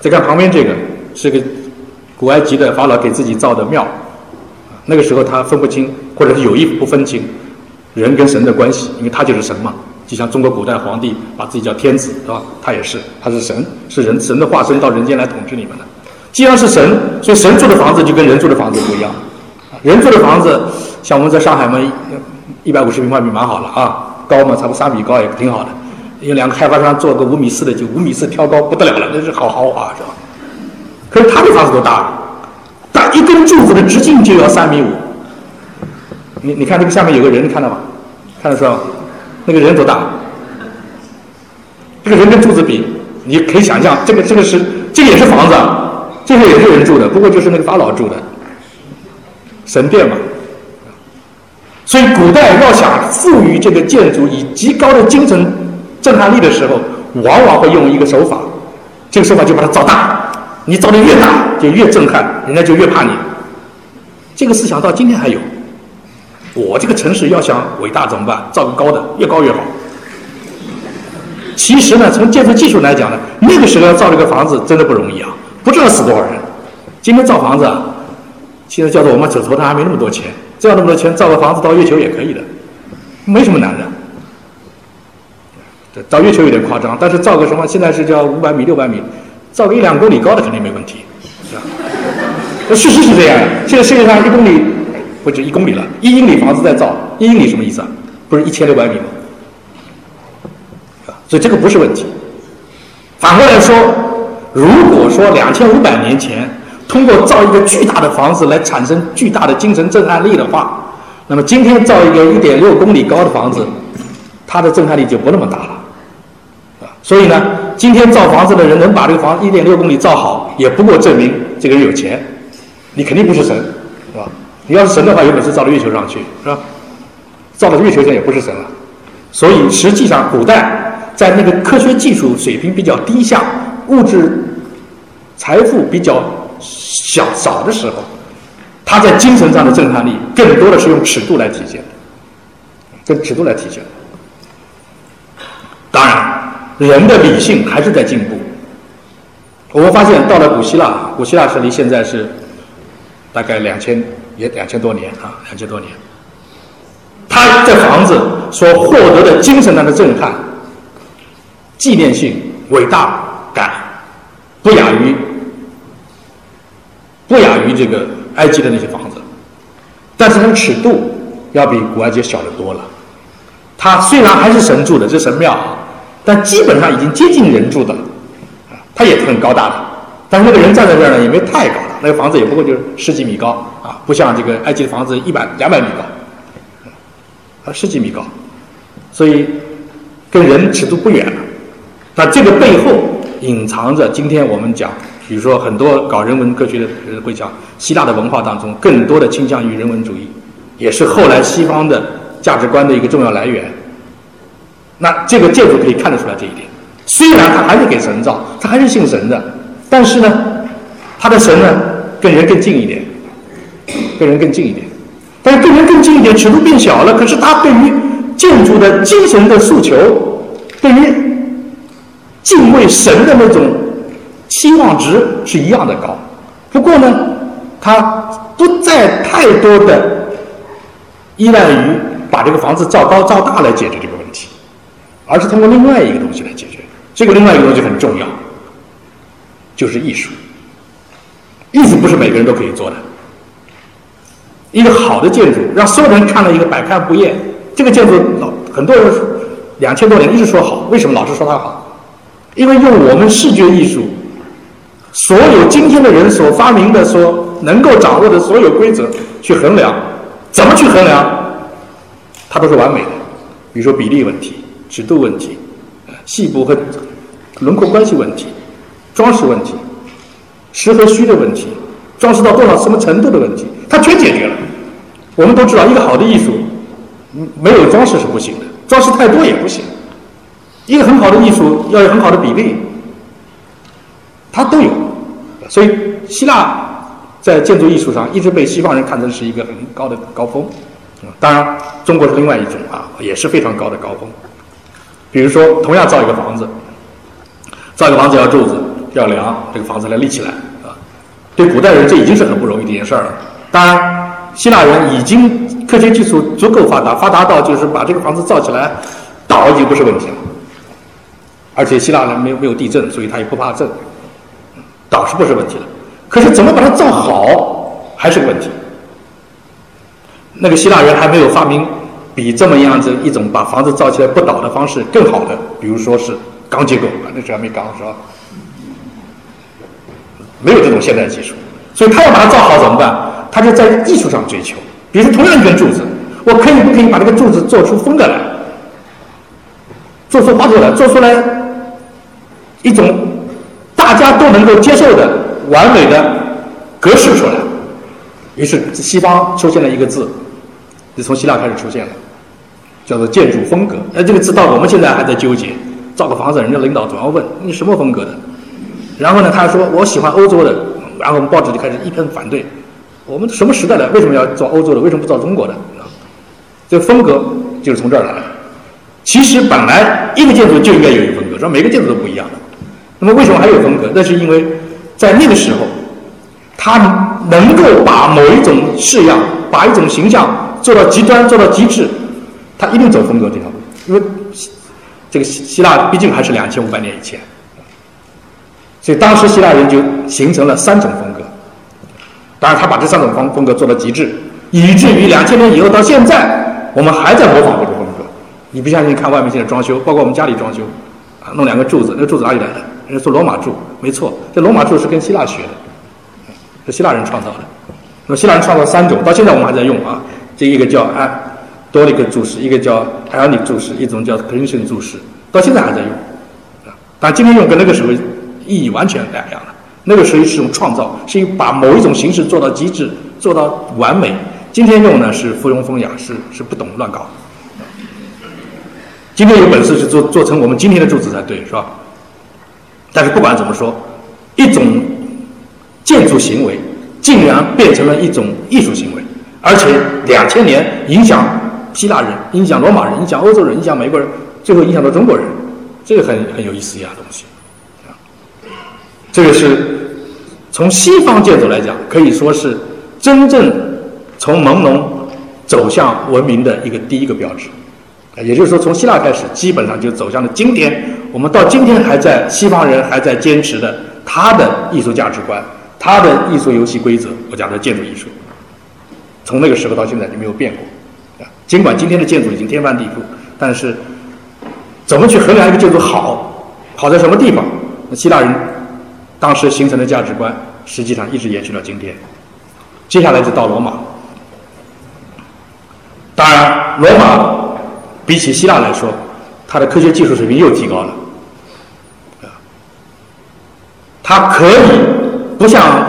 再看旁边这个，是个古埃及的法老给自己造的庙。那个时候他分不清，或者是有意不分清人跟神的关系，因为他就是神嘛。就像中国古代皇帝把自己叫天子，是吧？他也是，他是神，是人神的化身到人间来统治你们的。既然是神，所以神住的房子就跟人住的房子不一样。人住的房子，像我们在上海嘛，一百五十平方米蛮好了啊，高嘛差不多三米高也挺好的。有两个开发商做个五米四的，就五米四挑高不得了了，那是好豪华，是吧？可是他的房子多大？但一根柱子的直径就要三米五，你你看这个下面有个人，看到吗？看得出来吗？那个人多大？这个人跟柱子比，你可以想象，这个这个是这个也是房子，这个也是人住的，不过就是那个法老住的神殿嘛。所以古代要想赋予这个建筑以极高的精神震撼力的时候，往往会用一个手法，这个手法就把它造大。你造的越大，就越震撼，人家就越怕你。这个思想到今天还有。我这个城市要想伟大怎么办？造个高的，越高越好。其实呢，从建筑技术来讲呢，那个时候要造这个房子真的不容易啊，不知道死多少人。今天造房子，啊，现在叫做我们手头上还没那么多钱，这样那么多钱造个房子到月球也可以的，没什么难的。造月球有点夸张，但是造个什么，现在是叫五百米、六百米。造个一两公里高的肯定没问题，是吧？那事实是这样。现在世界上一公里不止一公里了，一英里房子在造，一英里什么意思啊？不是一千六百米吗？啊，所以这个不是问题。反过来说，如果说两千五百年前通过造一个巨大的房子来产生巨大的精神震撼力的话，那么今天造一个一点六公里高的房子，它的震撼力就不那么大了。所以呢，今天造房子的人能把这个房一点六公里造好，也不过证明这个人有钱。你肯定不是神，是吧？你要是神的话，有本事造到月球上去，是吧？造到月球上也不是神了。所以实际上，古代在那个科学技术水平比较低下、物质财富比较小少的时候，他在精神上的震撼力更多的是用尺度来体现的，跟尺度来体现。当然，人的理性还是在进步。我们发现到了古希腊，古希腊是离现在是大概两千也两千多年啊，两千多年。他这房子所获得的精神上的震撼、纪念性、伟大感，不亚于不亚于这个埃及的那些房子，但是它的尺度要比古埃及小得多了。它虽然还是神住的，这神庙，但基本上已经接近人住的了。它也很高大的，但是那个人站在这儿呢，也没太高大，那个房子也不过就是十几米高，不像这个埃及的房子一百两百米高。啊，十几米高，所以跟人尺度不远了。那这个背后隐藏着今天我们讲，比如说很多搞人文科学的人会讲，希腊的文化当中更多的倾向于人文主义，也是后来西方的价值观的一个重要来源。那这个建筑可以看得出来这一点。虽然它还是给神造，它还是信神的，但是呢，它的神呢跟人更近一点，跟人更近一点。但是跟人更近一点，尺度变小了。可是他对于建筑的精神的诉求，对于敬畏神的那种期望值是一样的高。不过呢，他不再太多的依赖于把这个房子造高造大来解决这个问题，而是通过另外一个东西来解决。这个另外一个东西很重要，就是艺术。艺术不是每个人都可以做的。一个好的建筑，让所有人看了一个百看不厌。这个建筑老很多人两千多年一直说好，为什么老是说它好？因为用我们视觉艺术，所有今天的人所发明的、所能够掌握的所有规则去衡量，怎么去衡量？它都是完美的。比如说比例问题、尺度问题、细部和轮廓关系问题、装饰问题、实和虚的问题。装饰到多少什么程度的问题，它全解决了。我们都知道，一个好的艺术，没有装饰是不行的，装饰太多也不行。一个很好的艺术要有很好的比例，它都有。所以，希腊在建筑艺术上一直被西方人看成是一个很高的高峰。当然，中国是另外一种啊，也是非常高的高峰。比如说，同样造一个房子，造一个房子要柱子，要梁，这个房子来立起来。对古代人，这已经是很不容易的一件事儿了。当然，希腊人已经科学技术足够发达，发达到就是把这个房子造起来倒已经不是问题了。而且希腊人没有没有地震，所以他也不怕震，倒是不是问题了。可是怎么把它造好还是个问题。那个希腊人还没有发明比这么样子一种把房子造起来不倒的方式更好的，比如说是钢结构，那时候还没钢是吧？没有这种现代技术，所以他要把它造好怎么办？他就在艺术上追求。比如说，同样一根柱子，我可以不可以把这个柱子做出风格来，做出花朵来，做出来一种大家都能够接受的完美的格式出来？于是西方出现了一个字，就从希腊开始出现了，叫做建筑风格。那这个字到我们现在还在纠结，造个房子，人家领导总要问你什么风格的。然后呢，他说我喜欢欧洲的，然后我们报纸就开始一片反对。我们什么时代了？为什么要造欧洲的？为什么不造中国的？这风格就是从这儿来的。其实本来一个建筑就应该有一个风格，说每个建筑都不一样的。那么为什么还有风格？那是因为在那个时候，他能够把某一种式样、把一种形象做到极端、做到极致，他一定走风格这条路。因为这个希希腊毕竟还是两千五百年以前。所以当时希腊人就形成了三种风格，当然他把这三种风风格做到极致，以至于两千年以后到现在，我们还在模仿这个风格。你不相信？看外面现在装修，包括我们家里装修，啊，弄两个柱子，那个柱子哪里来的？人家说罗马柱，没错，这罗马柱是跟希腊学的，是希腊人创造的。那么希腊人创造三种，到现在我们还在用啊。这一个叫安多利克柱式，一个叫 Ionic 柱式，一种叫 c r i s t i a n 柱式，到现在还在用。啊，但今天用跟那个时候。意义完全两样了。那个时候是一种创造，是把某一种形式做到极致，做到完美。今天用呢是附庸风雅，是是不懂乱搞。今天有本事是做做成我们今天的柱子才对，是吧？但是不管怎么说，一种建筑行为竟然变成了一种艺术行为，而且两千年影响希腊人、影响罗马人、影响欧洲人、影响美国人，最后影响到中国人，这个很很有意思一样东西。这个是从西方建筑来讲，可以说是真正从朦胧走向文明的一个第一个标志。也就是说，从希腊开始，基本上就走向了今天。我们到今天还在西方人还在坚持的他的艺术价值观，他的艺术游戏规则。我讲的建筑艺术，从那个时候到现在就没有变过。尽管今天的建筑已经天翻地覆，但是怎么去衡量一个建筑好，好在什么地方？希腊人当时形成的价值观，实际上一直延续到今天。接下来就到罗马，当然罗马。比起希腊来说，它的科学技术水平又提高了，啊，它可以不像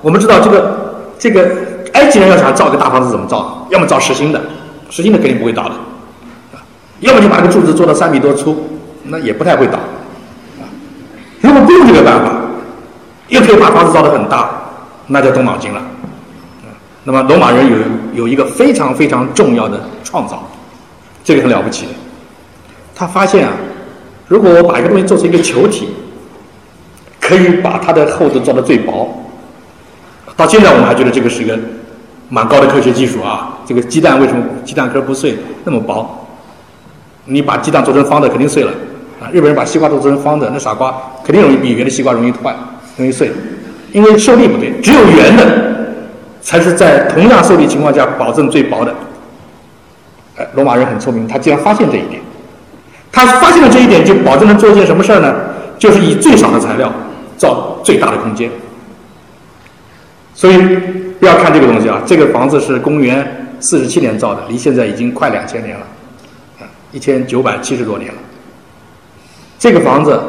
我们知道这个这个埃及人要想造个大房子怎么造？要么造实心的，实心的肯定不会倒的，要么就把个柱子做到三米多粗，那也不太会倒，啊，如果不用这个办法，又可以把房子造得很大，那就动脑筋了，那么罗马人有有一个非常非常重要的创造。这个很了不起，他发现啊，如果我把一个东西做成一个球体，可以把它的厚度做到最薄。到现在我们还觉得这个是一个蛮高的科学技术啊。这个鸡蛋为什么鸡蛋壳不碎那么薄？你把鸡蛋做成方的肯定碎了啊。日本人把西瓜做成方的，那傻瓜肯定容易比圆的西瓜容易坏，容易碎，因为受力不对。只有圆的才是在同样受力情况下保证最薄的。哎罗马人很聪明，他竟然发现这一点。他发现了这一点，就保证了做一件什么事儿呢？就是以最少的材料造最大的空间。所以不要看这个东西啊，这个房子是公元四十七年造的，离现在已经快两千年了，啊，一千九百七十多年了。这个房子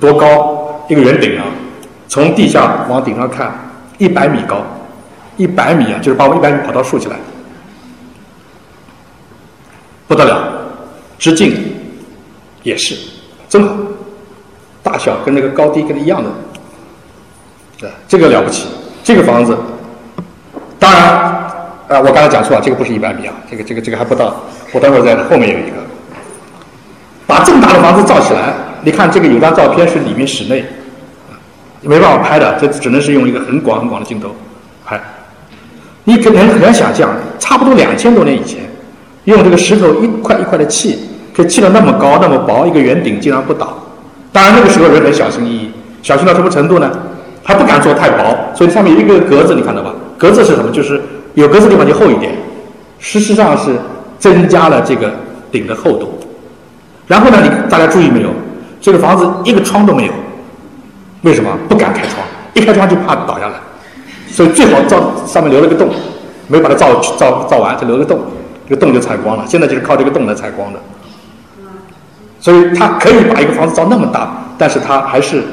多高？一个圆顶啊，从地下往顶上看，一百米高，一百米啊，就是把我们一百米跑道竖起来。不得了，直径也是真好，大小跟那个高低跟一样的，对，这个了不起。这个房子，当然，啊，我刚才讲错了，这个不是一百米啊，这个这个这个还不到。我待会儿在后面有一个，把这么大的房子造起来，你看这个有张照片是里面室内，没办法拍的，这只能是用一个很广很广的镜头拍。你可能很难想象，差不多两千多年以前。用这个石头一块一块的砌，可以砌到那么高那么薄，一个圆顶竟然不倒。当然那个时候人很小心翼翼，小心到什么程度呢？还不敢做太薄，所以上面有一个格子，你看到吧？格子是什么？就是有格子地方就厚一点。事实上是增加了这个顶的厚度。然后呢，你大家注意没有？这个房子一个窗都没有，为什么？不敢开窗，一开窗就怕倒下来，所以最好造上面留了个洞，没把它造造造完就留个洞。这个洞就采光了，现在就是靠这个洞来采光的，所以它可以把一个房子造那么大，但是它还是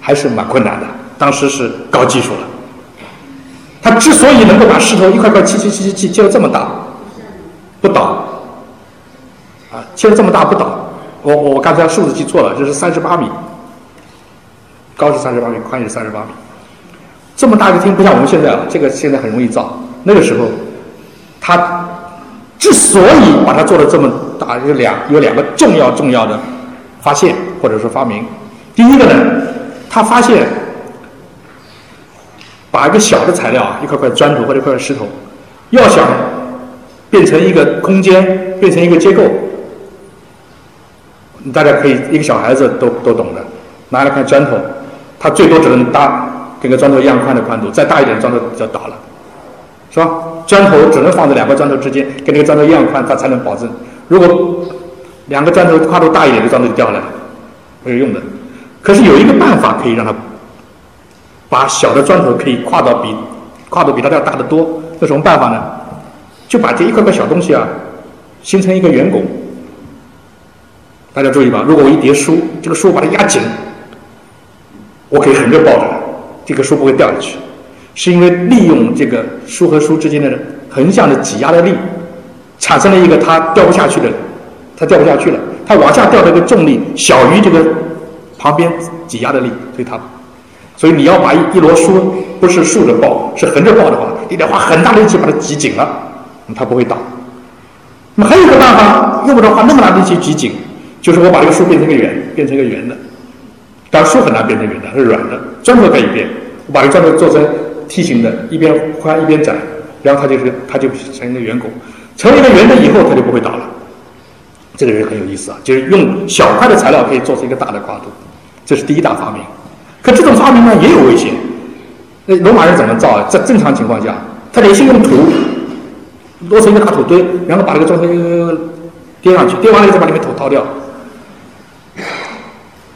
还是蛮困难的。当时是高技术了，它之所以能够把石头一块块砌砌砌砌砌砌了这么大，不倒，啊，砌了这么大不倒。我我刚才数字记错了，这是三十八米，高是三十八米，宽也是三十八米。这么大一个厅不像我们现在啊，这个现在很容易造，那个时候他。之所以把它做的这么大，有两有两个重要重要的发现或者说发明。第一个呢，他发现把一个小的材料啊，一块块砖头或者一块石头，要想变成一个空间，变成一个结构，大家可以一个小孩子都都懂的，拿来看砖头，它最多只能搭跟个砖头一样宽的宽度，再大一点的砖头就倒了，是吧？砖头只能放在两个砖头之间，跟那个砖头一样宽，它才能保证。如果两个砖头跨度大一点，这砖头就掉下来了，没有用的。可是有一个办法可以让它把小的砖头可以跨到比跨度比它要大得多。那什么办法呢？就把这一块块小东西啊，形成一个圆拱。大家注意吧，如果我一叠书，这个书把它压紧，我可以横着抱着，这个书不会掉下去。是因为利用这个书和书之间的横向的挤压的力，产生了一个它掉不下去的，它掉不下去了，它往下掉的一个重力小于这个旁边挤压的力，所以它所以你要把一一摞书不是竖着抱，是横着抱的话，你得花很大的力气把它挤紧了，它不会倒。那么还有一个办法，用不着花那么大力气挤紧，就是我把这个树变成一个圆，变成一个圆的。但书很难变成圆的，它是软的，砖头可以变。我把这个砖头做成梯形的，一边宽一边窄，然后它就是它就成一个圆拱，成为一个圆的以后，它就不会倒了。这个人很有意思啊，就是用小块的材料可以做出一个大的跨度，这是第一大发明。可这种发明呢也有危险。那罗马人怎么造啊？在正常情况下，他得先用土摞成一个大土堆，然后把这个砖头叠上去，叠完了以后再把里面土掏掉。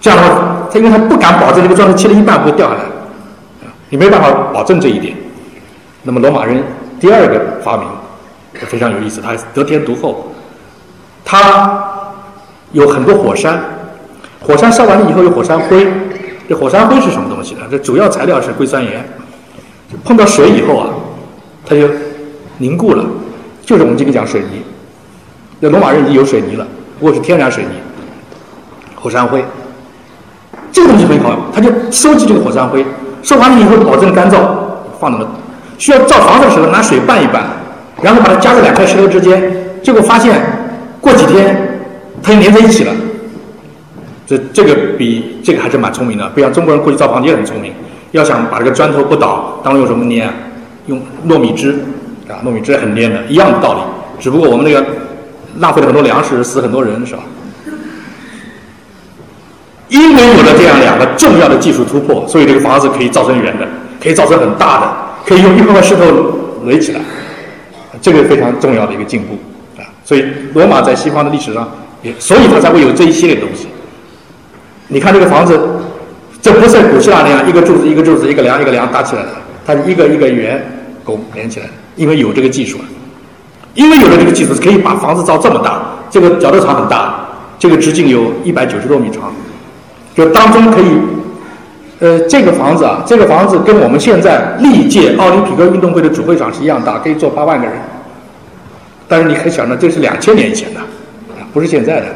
这样的话，他因为他不敢保证这个砖头切了一半不会掉下来，你没办法保证这一点。那么罗马人第二个发明非常有意思，他得天独厚，他有很多火山，火山烧完了以后有火山灰，这火山灰是什么东西呢？这主要材料是硅酸盐。碰到水以后啊，它就凝固了，就是我们今天讲水泥。那罗马人已经有水泥了，不过是天然水泥，火山灰。他就收集这个火山灰，收完了以后保证干燥，放那么需要造房子的时候拿水拌一拌，然后把它夹在两块石头之间，结果发现过几天它就粘在一起了。这这个比这个还是蛮聪明的，不像中国人过去造房子也很聪明。要想把这个砖头不倒，当用什么粘啊？用糯米汁，啊，糯米汁很粘的，一样的道理。只不过我们那个浪费了很多粮食，死很多人，是吧？因为有了这样两个重要的技术突破，所以这个房子可以造成圆的，可以造成很大的，可以用一块块石头垒起来，这个非常重要的一个进步啊！所以罗马在西方的历史上也，所以它才会有这一系列东西。你看这个房子。这不是古希腊那样一个柱子一个柱子一个梁一个梁搭起来的，它是一个一个圆拱连起来。因为有这个技术啊，因为有了这个技术，可以把房子造这么大。这个角斗场很大，这个直径有一百九十多米长，就当中可以，呃，这个房子啊，这个房子跟我们现在历届奥林匹克运动会的主会场是一样大，可以坐八万个人。但是你可以想到，这是两千年以前的，啊，不是现在的。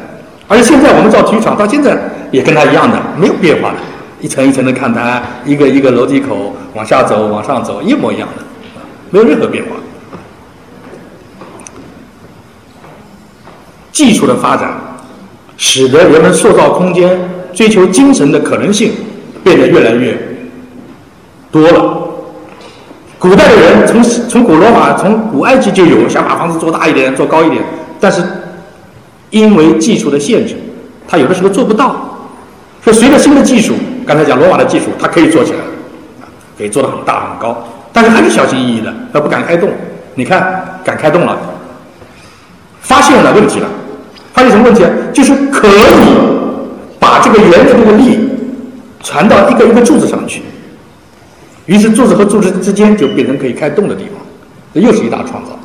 而且现在我们造体育场到现在也跟它一样的，没有变化的。一层一层的看台，一个一个楼梯口往下走，往上走，一模一样的，没有任何变化。技术的发展，使得人们塑造空间、追求精神的可能性变得越来越多了。古代的人从从古罗马、从古埃及就有想把房子做大一点、做高一点，但是因为技术的限制，他有的时候做不到。说随着新的技术。刚才讲罗马的技术，它可以做起来，可以做得很大很高，但是还是小心翼翼的，他不敢开动。你看，敢开动了，发现了问题了，发现什么问题啊？就是可以把这个圆的这个力传到一个一个柱子上去，于是柱子和柱子之间就变成可以开动的地方，这又是一大创造。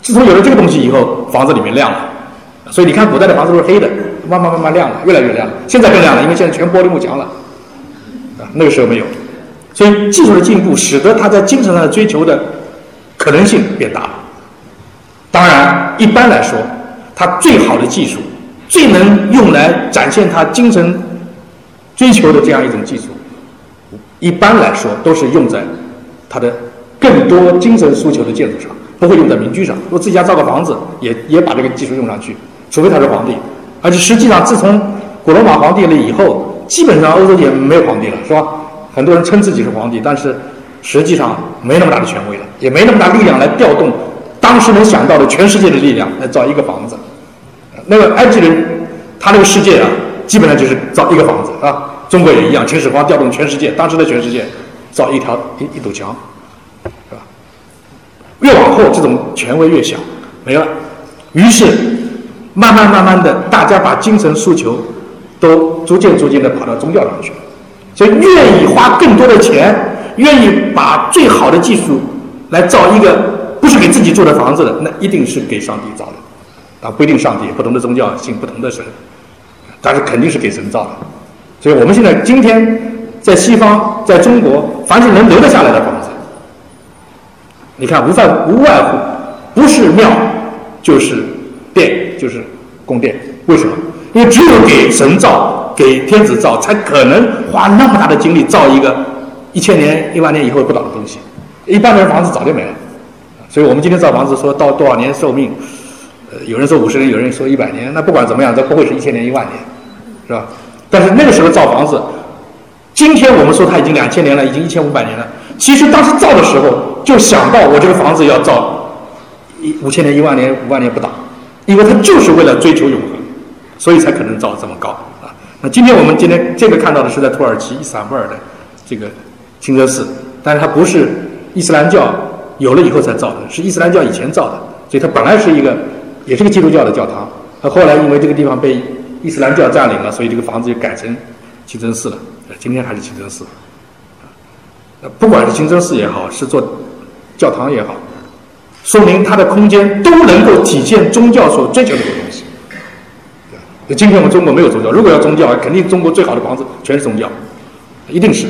自从有了这个东西以后，房子里面亮了，所以你看古代的房子都是黑的，慢慢慢慢亮了，越来越亮了。现在更亮了，因为现在全玻璃幕墙了。那个时候没有，所以技术的进步使得他在精神上的追求的可能性变大了。当然，一般来说，他最好的技术、最能用来展现他精神追求的这样一种技术，一般来说都是用在他的更多精神诉求的建筑上，不会用在民居上。我自己家造个房子，也也把这个技术用上去，除非他是皇帝。而且实际上，自从古罗马皇帝了以后。基本上欧洲也没有皇帝了，是吧？很多人称自己是皇帝，但是实际上没那么大的权威了，也没那么大力量来调动当时能想到的全世界的力量来造一个房子。那个埃及人，他那个世界啊，基本上就是造一个房子啊。中国也一样，秦始皇调动全世界，当时的全世界造一条一一堵墙，是吧？越往后，这种权威越小，没了。于是慢慢慢慢的，大家把精神诉求。都逐渐逐渐地跑到宗教上去了，所以愿意花更多的钱，愿意把最好的技术来造一个不是给自己住的房子的，那一定是给上帝造的，啊，不一定上帝，不同的宗教信不同的神，但是肯定是给神造的。所以我们现在今天在西方，在中国，凡是能留得下来的房子，你看无外无外乎不是庙就是殿就是宫殿，为什么？因为只有给神造、给天子造，才可能花那么大的精力造一个一千年、一万年以后不倒的东西。一般的人房子早就没了，所以我们今天造房子说到多少年寿命，有人说五十年，有人说一百年，那不管怎么样，这不会是一千年、一万年，是吧？但是那个时候造房子，今天我们说它已经两千年了，已经一千五百年了。其实当时造的时候就想到我这个房子要造一五千年、一万年、五万年不倒，因为它就是为了追求永恒，所以才可能造这么高啊。那今天我们今天这个看到的是在土耳其伊斯坦布尔的这个清真寺，但是它不是伊斯兰教有了以后才造的，是伊斯兰教以前造的，所以它本来是一个也是个基督教的教堂，它后来因为这个地方被伊斯兰教占领了，所以这个房子就改成清真寺了。今天还是清真寺。不管是清真寺也好，是做教堂也好，说明它的空间都能够体现宗教所追求的东西。那今天我们中国没有宗教，如果要宗教，肯定中国最好的房子全是宗教，一定是。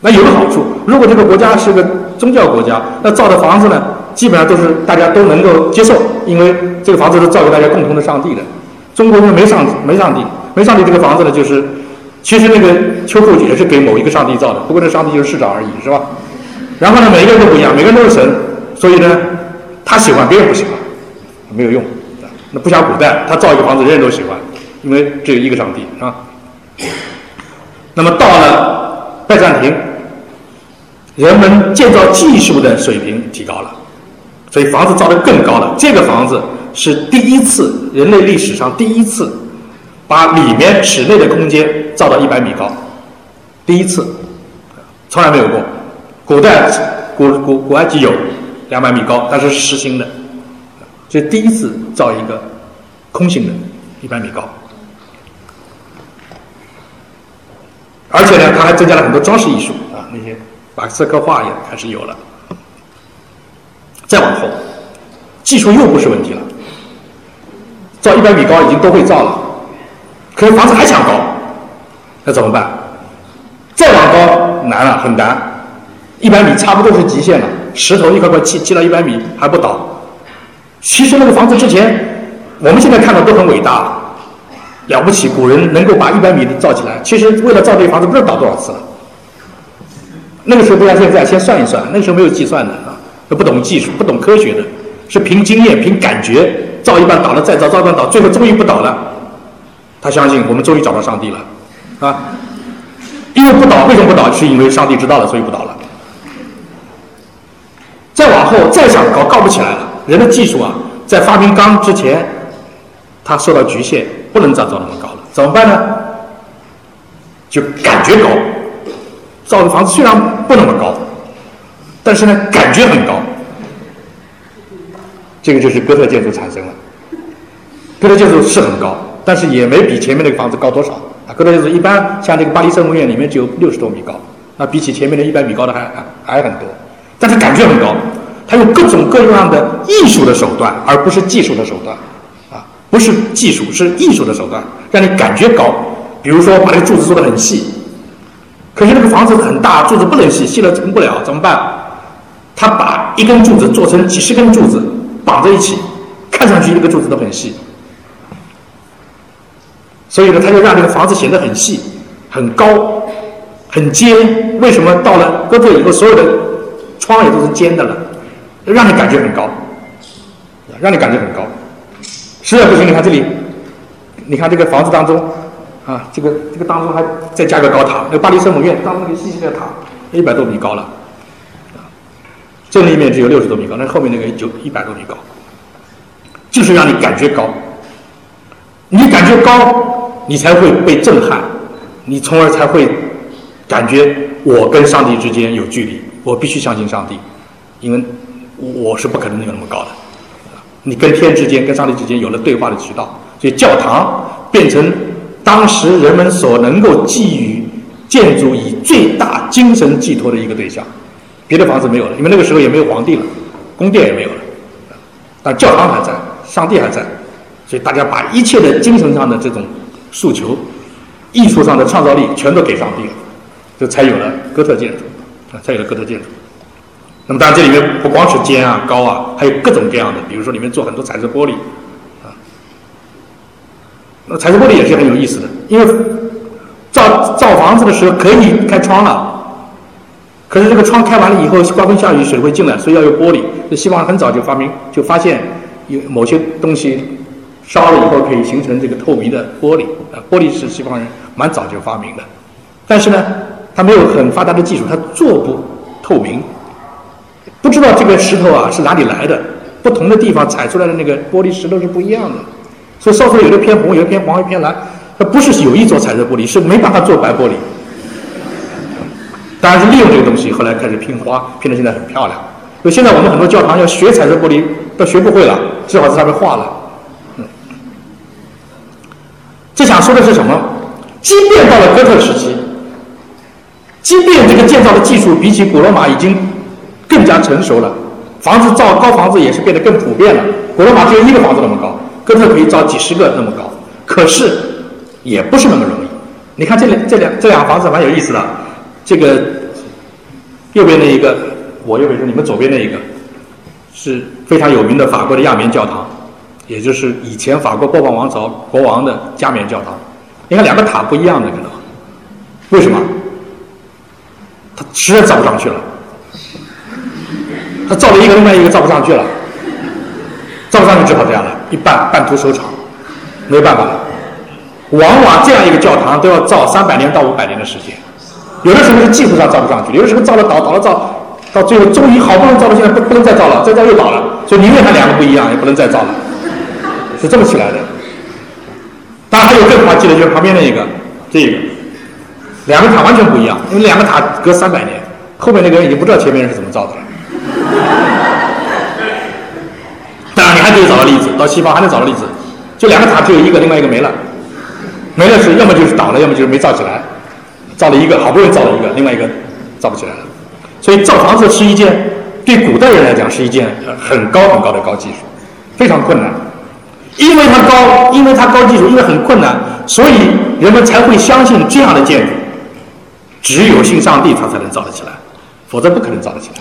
那有个好处，如果这个国家是个宗教国家，那造的房子呢，基本上都是大家都能够接受，因为这个房子是造给大家共同的上帝的。中国人没上没上帝，没上帝这个房子呢，就是。其实那个秋裤也是给某一个上帝造的，不过那上帝就是市长而已，是吧？然后呢，每个人都不一样，每个人都是神，所以呢，他喜欢，别人不喜欢，没有用。那不像古代，他造一个房子，人人都喜欢，因为只有一个上帝，是吧？那么到了拜占庭，人们建造技术的水平提高了，所以房子造得更高了。这个房子是第一次，人类历史上第一次。把里面室内的空间造到一百米高，第一次，从来没有过。古代古古古埃及有两百米高，但是是实心的，这第一次造一个空心的，一百米高。而且呢，它还增加了很多装饰艺术啊，那些马赛克画也开始有了。再往后，技术又不是问题了，造一百米高已经都会造了。可是房子还想高，那怎么办？再往高难了，很难。一百米差不多是极限了，石头一块块砌砌到一百米还不倒。其实那个房子之前，我们现在看到都很伟大，了不起。古人能够把一百米的造起来，其实为了造这个房子，不知道倒多少次了。那个时候不像现在，先算一算，那个时候没有计算的不懂技术，不懂科学的，是凭经验、凭感觉造一半倒了再造，造一半倒，最后终于不倒了。他相信我们终于找到上帝了，啊，因为不倒，为什么不倒？是因为上帝知道了，所以不倒了。再往后再想高，高不起来了。人的技术啊，在发明钢之前，它受到局限，不能再造那么高了。怎么办呢？就感觉高，造的房子虽然不那么高，但是呢，感觉很高。这个就是哥特建筑产生了。哥特建筑是很高。但是也没比前面那个房子高多少啊！哥特建筑一般像这个巴黎圣母院里面只有六十多米高，那比起前面的一百米高的还还矮很多。但是感觉很高，它用各种各样的艺术的手段，而不是技术的手段啊，不是技术，是艺术的手段，让你感觉高。比如说把那个柱子做的很细，可是那个房子很大，柱子不能细，细了成不了，怎么办？他把一根柱子做成几十根柱子绑在一起，看上去一个柱子都很细。所以呢，他就让这个房子显得很细、很高、很尖。为什么到了哥特以后，所有的窗也都是尖的了，让你感觉很高，让你感觉很高。实在不行，你看这里，你看这个房子当中，啊，这个这个当中还再加个高塔，那巴黎圣母院当中那个细细的塔，一百多米高了，正立面只有六十多米高，那后面那个就一百多米高，就是让你感觉高，你感觉高。你才会被震撼，你从而才会感觉我跟上帝之间有距离，我必须相信上帝，因为我是不可能有那么高的。你跟天之间、跟上帝之间有了对话的渠道，所以教堂变成当时人们所能够寄予建筑以最大精神寄托的一个对象。别的房子没有了，因为那个时候也没有皇帝了，宫殿也没有了，但教堂还在，上帝还在，所以大家把一切的精神上的这种。诉求、艺术上的创造力全都给上帝了，这才有了哥特建筑啊，才有了哥特建筑。那么当然这里面不光是尖啊、高啊，还有各种各样的，比如说里面做很多彩色玻璃啊。那彩色玻璃也是很有意思的，因为造造房子的时候可以开窗了，可是这个窗开完了以后，刮风下雨水会进来，所以要有玻璃。那西方人很早就发明，就发现有某些东西烧了以后可以形成这个透明的玻璃。啊，玻璃是西方人蛮早就发明的，但是呢，他没有很发达的技术，他做不透明。不知道这个石头啊是哪里来的，不同的地方采出来的那个玻璃石头是不一样的，所以烧出来有的偏红，有的偏黄，有的偏蓝。它不是有意做彩色玻璃，是没办法做白玻璃。当然是利用这个东西，后来开始拼花，拼的现在很漂亮。所以现在我们很多教堂要学彩色玻璃，都学不会了，只好在上面画了。嗯，这想说的是什么？即便到了哥特时期，即便这个建造的技术比起古罗马已经更加成熟了，房子造高房子也是变得更普遍了。古罗马只有一个房子那么高，哥特可以造几十个那么高，可是也不是那么容易。你看这两这两这两个房子蛮有意思的。这个右边的一个，我右边是你们左边的一个，是非常有名的法国的亚眠教堂，也就是以前法国波旁王朝国王的加冕教堂。你看两个塔不一样的，知道吗？为什么？他实在造不上去了，他造了一个，另外一个造不上去了，造不上去只好这样了，一半半途收场，没办法。往往这样一个教堂都要造三百年到五百年的时间。有的时候是技术上造不上去，有的时候造了倒倒了造，到最后终于好不容易造到现在不不能再造了，再造又倒了，所以宁愿它两个不一样，也不能再造了，是这么起来的。当然还有更滑稽的，就是旁边那一个，这个两个塔完全不一样，因为两个塔隔三百年，后面那个人已经不知道前面人是怎么造的了。当然你还可以找到例子，到西方还能找到例子，就两个塔只有一个，另外一个没了，没了是要么就是倒了，要么就是没造起来。造了一个，好不容易造了一个，另外一个造不起来了。所以造房子是一件对古代人来讲是一件很高很高的高技术，非常困难。因为它高，因为它高技术，因为很困难，所以人们才会相信这样的建筑，只有信上帝他才能造得起来，否则不可能造得起来。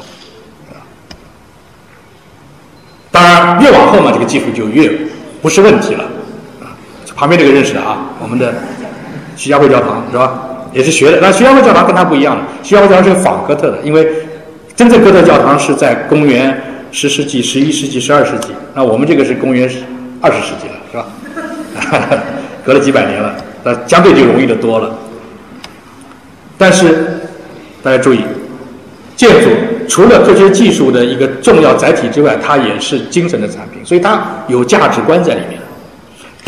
当然，越往后嘛，这个技术就越不是问题了。旁边这个认识的啊，我们的徐家汇教堂是吧？也是学的，那徐家汇教堂跟它不一样了。徐家汇教堂是仿哥特的，因为真正哥特教堂是在公元十世纪、十一世纪、十二世纪，那我们这个是公元二十世纪了，是吧？隔了几百年了，那相对就容易的多了。但是大家注意，建筑除了科学技术的一个重要载体之外，它也是精神的产品，所以它有价值观在里面。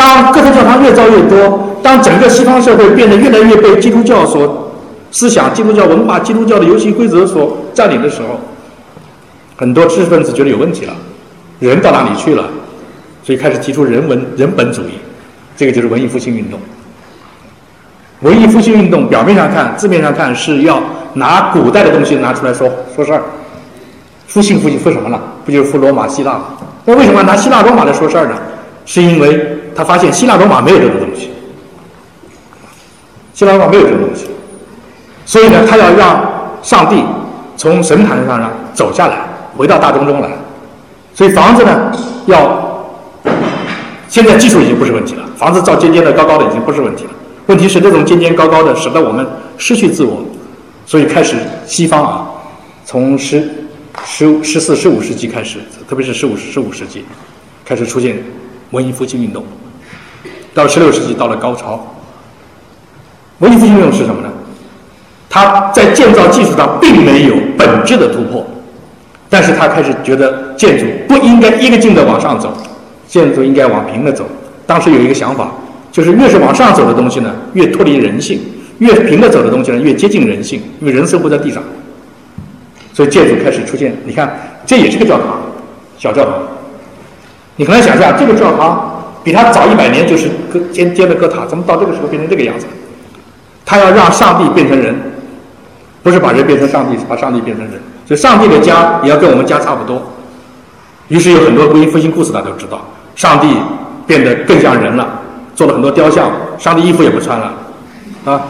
当哥特教堂越造越多，当整个西方社会变得越来越被基督教所思想、基督教文化、基督教的游戏规则所占领的时候，很多知识分子觉得有问题了，人到哪里去了？所以开始提出人文人本主义，这个就是文艺复兴运动。文艺复兴运动表面上看、字面上看是要拿古代的东西拿出来说说事儿，复兴复兴复什么了？不就是复罗马、希腊吗？那为什么拿希腊、罗马来说事儿呢？是因为他发现希腊罗马没有这个东西，希腊罗马没有这个东西，所以呢，他要让上帝从神坛上呢走下来，回到大中中来。所以房子呢，要现在技术已经不是问题了，房子造尖尖的、高高的已经不是问题了。问题是这种尖尖高高的，使得我们失去自我，所以开始西方啊，从十、十、十四、十五世纪开始，特别是十五、十五世纪开始出现。文艺复兴运动到十六世纪到了高潮。文艺复兴运动是什么呢？它在建造技术上并没有本质的突破，但是他开始觉得建筑不应该一个劲的往上走，建筑应该往平的走。当时有一个想法，就是越是往上走的东西呢，越脱离人性；越平的走的东西呢，越接近人性，因为人生活在地上。所以建筑开始出现，你看，这也是个教堂，小教堂。你很难想象，这个教堂比他早一百年就是个尖尖的歌塔，怎么到这个时候变成这个样子？他要让上帝变成人，不是把人变成上帝，是把上帝变成人。所以上帝的家也要跟我们家差不多。于是有很多文艺复兴故事，大家都知道，上帝变得更像人了，做了很多雕像，上帝衣服也不穿了，啊，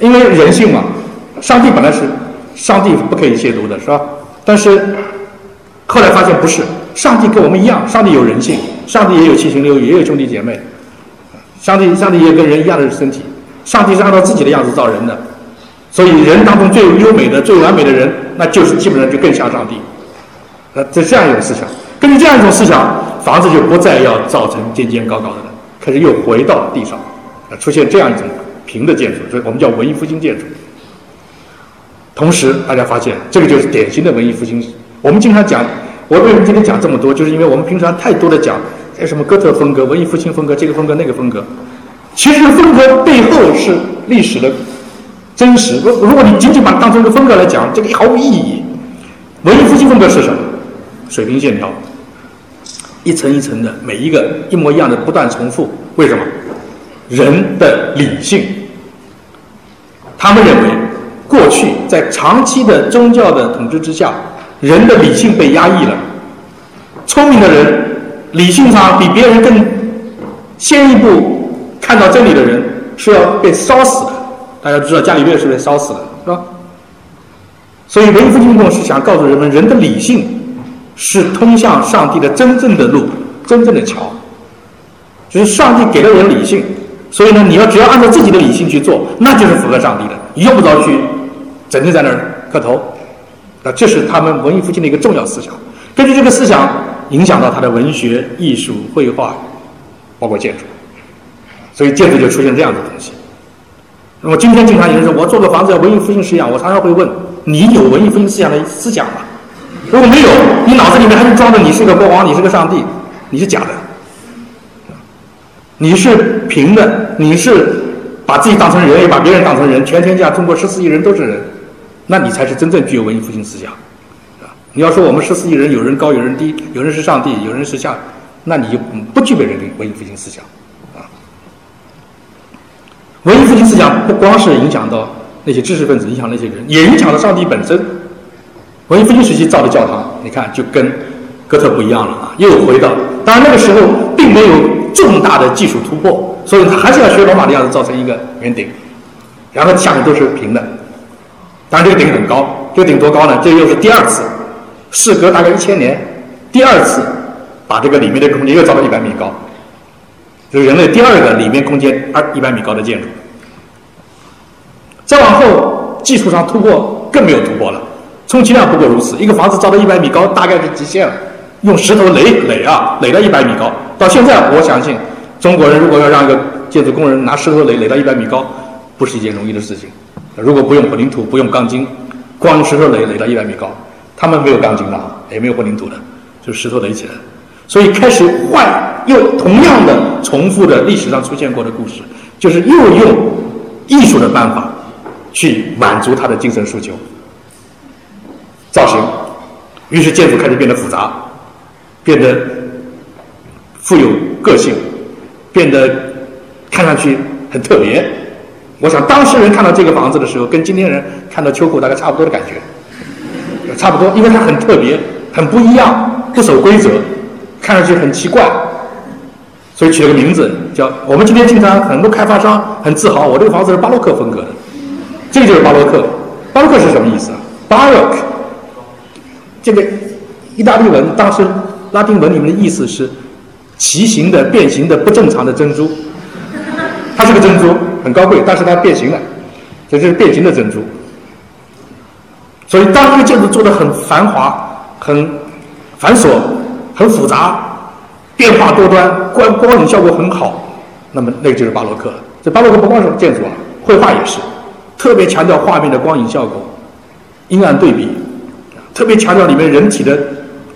因为人性嘛，上帝本来是上帝不可以亵渎的，是吧？但是后来发现不是。上帝跟我们一样，上帝有人性，上帝也有七情六欲，也有兄弟姐妹。上帝，上帝也跟人一样的身体。上帝是按照自己的样子造人的，所以人当中最优美的、最完美的人，那就是基本上就更像上帝。呃，这这样一种思想，根据这样一种思想，房子就不再要造成尖尖高高的了，开始又回到地上，啊，出现这样一种平的建筑，所以我们叫文艺复兴建筑。同时，大家发现这个就是典型的文艺复兴。我们经常讲，我为什么今天讲这么多，就是因为我们平常太多的讲，哎，什么哥特风格、文艺复兴风格，这个风格那个风格，其实风格背后是历史的真实。如如果你仅仅把它当成一个风格来讲，这个毫无意义。文艺复兴风格是什么？水平线条，一层一层的，每一个一模一样的，不断重复。为什么？人的理性，他们认为，过去在长期的宗教的统治之下，人的理性被压抑了。聪明的人，理性上比别人更先一步看到真理的人，是要被烧死的。大家知道伽利略是被烧死的，是吧？所以文艺复兴运动是想告诉人们，人的理性。是通向上帝的真正的路，真正的桥。就是上帝给了人理性，所以呢，你要只要按照自己的理性去做，那就是符合上帝的，用不着去整天在那儿磕头。那，这是他们文艺复兴的一个重要思想。根据这个思想，影响到他的文学、艺术、绘画，包括建筑。所以建筑就出现这样的东西。那么今天经常有人说，我做个房子要文艺复兴思想，我常常会问：你有文艺复兴思想的思想吗？如果没有，你脑子里面还是装着你是个国王，你是个上帝，你是假的。你是平的，你是把自己当成人，也把别人当成人，全天下中国十四亿人都是人，那你才是真正具有文艺复兴思想。你要说我们十四亿人有人高有人低，有人是上帝，有人是下，那你就不具备人文艺复兴思想。啊，文艺复兴思想不光是影响到那些知识分子，影响那些人，也影响了上帝本身。文艺复兴时期造的教堂，你看就跟哥特不一样了啊，又回到。当然那个时候并没有重大的技术突破，所以他还是要学罗马的样子，造成一个圆顶，然后下面都是平的。当然这个顶很高，这个顶多高呢？这又是第二次，事隔大概一千年，第二次把这个里面的空间又造到一百米高，就是人类第二个里面空间二一百米高的建筑。再往后，技术上突破更没有突破了。充其量不过如此，一个房子造到一百米高，大概是极限了。用石头垒垒啊，垒到一百米高。到现在，我相信中国人如果要让一个建筑工人拿石头垒垒到一百米高，不是一件容易的事情。如果不用混凝土，不用钢筋，光石头垒垒到一百米高，他们没有钢筋的，也没有混凝土的，就是石头垒起来。所以开始换，又同样的重复的历史上出现过的故事，就是又用艺术的办法去满足他的精神诉求。造型，于是建筑开始变得复杂，变得富有个性，变得看上去很特别。我想当时人看到这个房子的时候，跟今天人看到秋裤大概差不多的感觉，差不多，因为它很特别，很不一样，不守规则，看上去很奇怪，所以取了个名字叫。我们今天经常很多开发商很自豪，我这个房子是巴洛克风格的，这个就是巴洛克。巴洛克是什么意思啊巴洛克。这个意大利文当时拉丁文里面的意思是奇形的、变形的、不正常的珍珠。它是个珍珠，很高贵，但是它变形了，这就是变形的珍珠。所以当一个建筑做的很繁华、很繁琐、很复杂、变化多端、光光影效果很好，那么那个就是巴洛克了。这巴洛克不光是建筑啊，绘画也是，特别强调画面的光影效果、阴暗对比。特别强调里面人体的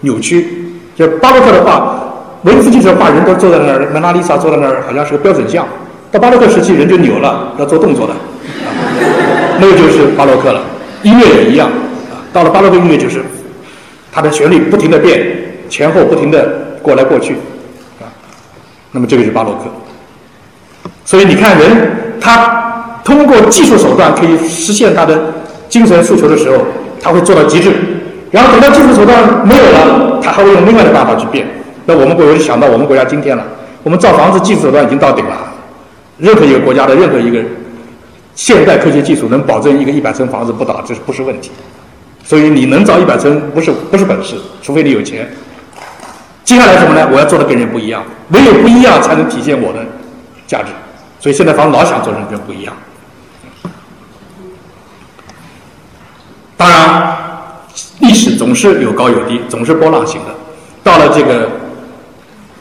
扭曲，就巴洛克的画，文艺复兴时画人都坐在那儿，蒙娜丽莎坐在那儿，好像是个标准像。到巴洛克时期，人就扭了，要做动作的，那个就是巴洛克了。音乐也一样，啊，到了巴洛克音乐就是，它的旋律不停的变，前后不停的过来过去，啊，那么这个是巴洛克。所以你看人，他通过技术手段可以实现他的精神诉求的时候，他会做到极致。然后等到技术手段没有了，他还会用另外的办法去变。那我们国就想到我们国家今天了，我们造房子技术手段已经到顶了。任何一个国家的任何一个现代科学技术能保证一个一百层房子不倒，这是不是问题？所以你能造一百层不是不是本事，除非你有钱。接下来什么呢？我要做的跟人不一样，唯有不一样才能体现我的价值。所以现在房子老想做成跟不一样。当然，历史总是有高有低，总是波浪形的。到了这个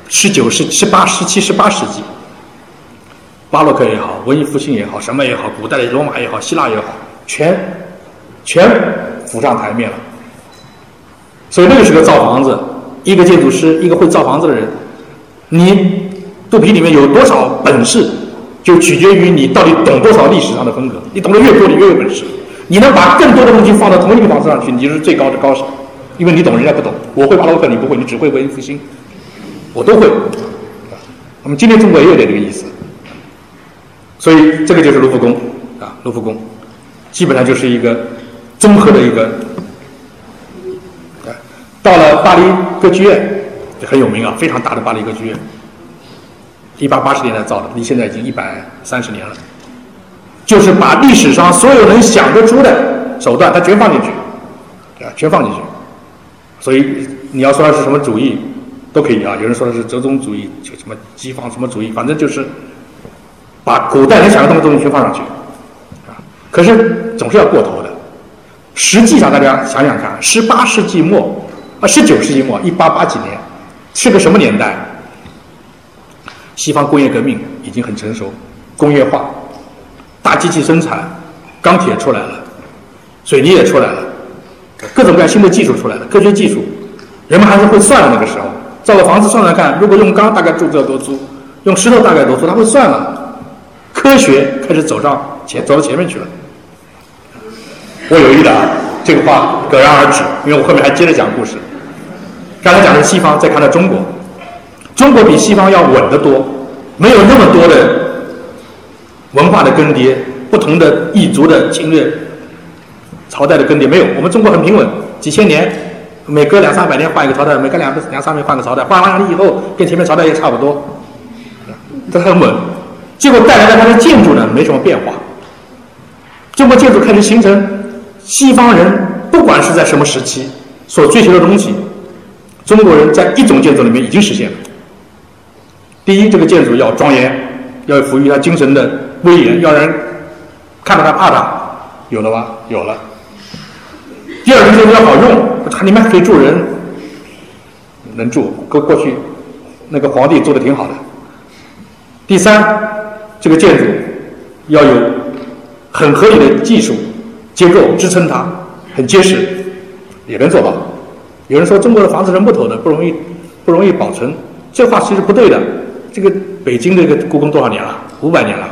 十九世、十八、十七、十八世纪，巴洛克也好，文艺复兴也好，什么也好，古代的罗马也好，希腊也好，全全浮上台面了。所以那个时候造房子，一个建筑师，一个会造房子的人，你肚皮里面有多少本事，就取决于你到底懂多少历史上的风格。你懂得越多，你越有本事。你能把更多的东西放到同一个房子上去，你就是最高的高手，因为你懂，人家不懂。我会巴洛克，你不会，你只会文艺复兴，我都会。那么今天中国也有点这个意思，所以这个就是卢浮宫啊，卢浮宫基本上就是一个综合的一个啊。到了巴黎歌剧院，很有名啊，非常大的巴黎歌剧院，一八八十年代造的，离现在已经一百三十年了。就是把历史上所有能想得出的手段，它全放进去，啊，全放进去。所以你要说它是什么主义，都可以啊。有人说的是折中主义，就什么西方什么主义，反正就是把古代能想得通的东西全放上去，啊。可是总是要过头的。实际上，大家想想看，十八世纪末。啊，十九世纪末，一八八几年，是个什么年代？西方工业革命已经很成熟，工业化，大机器生产，钢铁出来了，水泥也出来了，各种各样新的技术出来了，科学技术，人们还是会算的。那个时候，造个房子算算看，如果用钢大概柱子要多粗，用石头大概多粗，他会算了。科学开始走上前，走到前面去了。我有意的啊，这个话戛然而止，因为我后面还接着讲故事。刚才讲的是西方，再看到中国，中国比西方要稳得多，没有那么多的文化的更迭，不同的异族的侵略，朝代的更迭没有。我们中国很平稳，几千年，每隔两三百年换一个朝代，每隔两两三年换个朝代，换完了以后跟前面朝代也差不多，这很稳。结果带来的它的建筑呢，没什么变化。中国建筑开始形成，西方人不管是在什么时期所追求的东西。中国人在一种建筑里面已经实现了。第一，这个建筑要庄严，要赋予它精神的威严，要人看到它怕它，有了吧？有了。第二个建筑要好用，它里面可以住人，能住。过过去那个皇帝做的挺好的。第三，这个建筑要有很合理的技术结构支撑它，很结实，也能做到。有人说中国的房子是木头的，不容易，不容易保存。这话其实不对的。这个北京这个故宫多少年了？五百年了，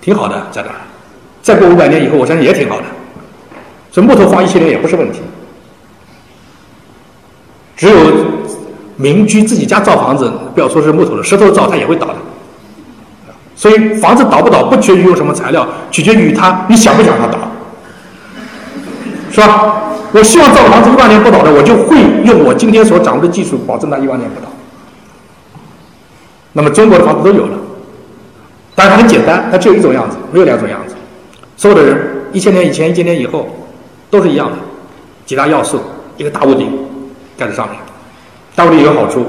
挺好的，在那儿。再过五百年以后，我相信也挺好的。这木头放一千年也不是问题。只有民居自己家造房子，不要说是木头的，石头造它也会倒的。所以房子倒不倒，不取决于用什么材料，取决于它你想不想它倒，是吧？我希望造房子一万年不倒的，我就会用我今天所掌握的技术保证它一万年不倒。那么中国的房子都有了，但是很简单，它只有一种样子，没有两种样子。所有的人一千年以前、一千年以后都是一样的，几大要素：一个大屋顶盖在上面，大屋顶有好处，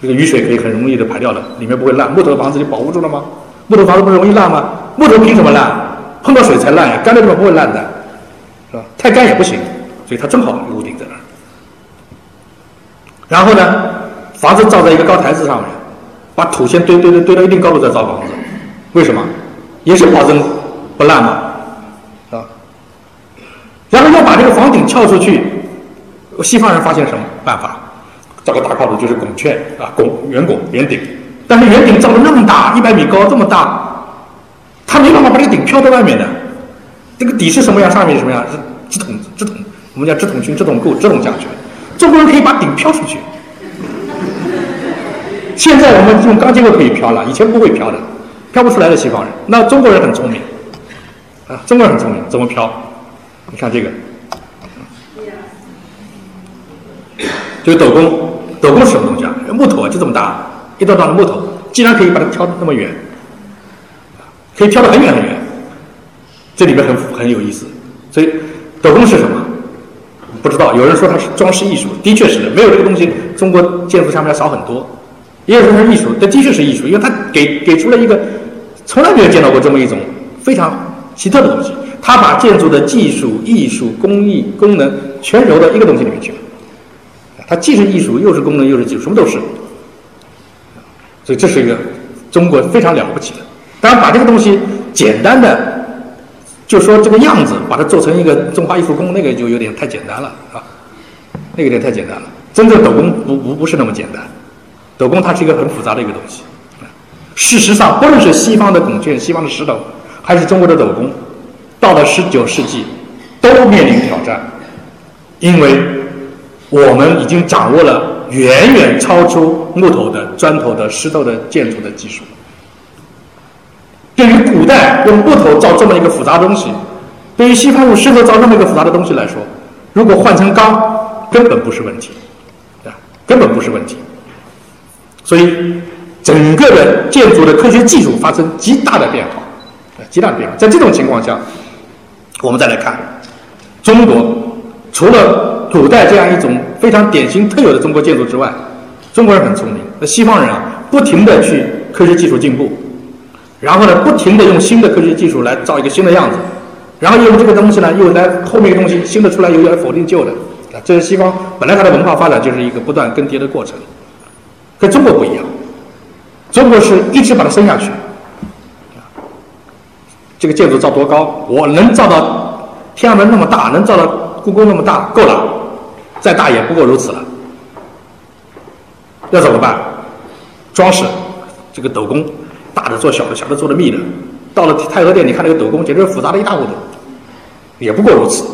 这个雨水可以很容易的排掉的，里面不会烂。木头的房子就保护住了吗？木头房子不容易烂吗？木头凭什么烂？碰到水才烂呀，干的地方不会烂的。是吧？太干也不行，所以它正好屋顶在那儿。然后呢，房子造在一个高台子上面，把土先堆堆堆堆到一定高度再造房子，为什么？也是保证不烂嘛，啊。然后要把这个房顶撬出去，西方人发现什么办法？造个大跨度就是拱券啊，拱圆拱圆顶。但是圆顶造的那么大，一百米高这么大，他没办法把这个顶飘在外面的。这个底是什么样，上面是什么样？是直筒直筒，我们叫直筒裙、直筒构、直筒下去。中国人可以把顶飘出去。现在我们用钢结构可以飘了，以前不会飘的，飘不出来的西方人。那中国人很聪明，啊，中国人很聪明，怎么飘？你看这个，就是斗拱。斗拱是什么东西啊？木头啊，就这么大，一段段的木头，既然可以把它飘那么远，可以挑得很远很远。这里面很很有意思，所以斗拱是什么？不知道。有人说它是装饰艺术，的确是的。没有这个东西，中国建筑上面少很多。也有人说是艺术，但的确是艺术，因为它给给出了一个从来没有见到过这么一种非常奇特的东西。他把建筑的技术、艺术、工艺、功能全揉到一个东西里面去了。它既是艺术，又是功能，又是技术，什么都是。所以这是一个中国非常了不起的。当然，把这个东西简单的就说这个样子，把它做成一个中华艺术宫，那个就有点太简单了啊，那个有点太简单了。真正斗工不不不是那么简单，斗工它是一个很复杂的一个东西。事实上，不论是西方的孔雀、西方的石斗，还是中国的斗工，到了十九世纪，都面临挑战，因为我们已经掌握了远远超出木头的、砖头的、石头的建筑的技术。对于古代用木头造这么一个复杂东西，对于西方用石头造这么一个复杂的东西来说，如果换成钢，根本不是问题，啊，根本不是问题。所以。整个的建筑的科学技术发生极大的变化，极大的变化。在这种情况下，我们再来看中国，除了古代这样一种非常典型特有的中国建筑之外，中国人很聪明。那西方人啊，不停的去科学技术进步，然后呢，不停的用新的科学技术来造一个新的样子，然后用这个东西呢，又来后面东西新的出来，又要否定旧的。啊，这是西方本来它的文化发展就是一个不断更迭的过程，跟中国不一样。中国是一直把它升下去，这个建筑造多高？我能造到天安门那么大，能造到故宫那么大，够了，再大也不过如此了。要怎么办？装饰，这个斗工，大的做小的，小的做的密的。到了太和殿，你看那个斗工，简直复杂的一塌糊涂，也不过如此。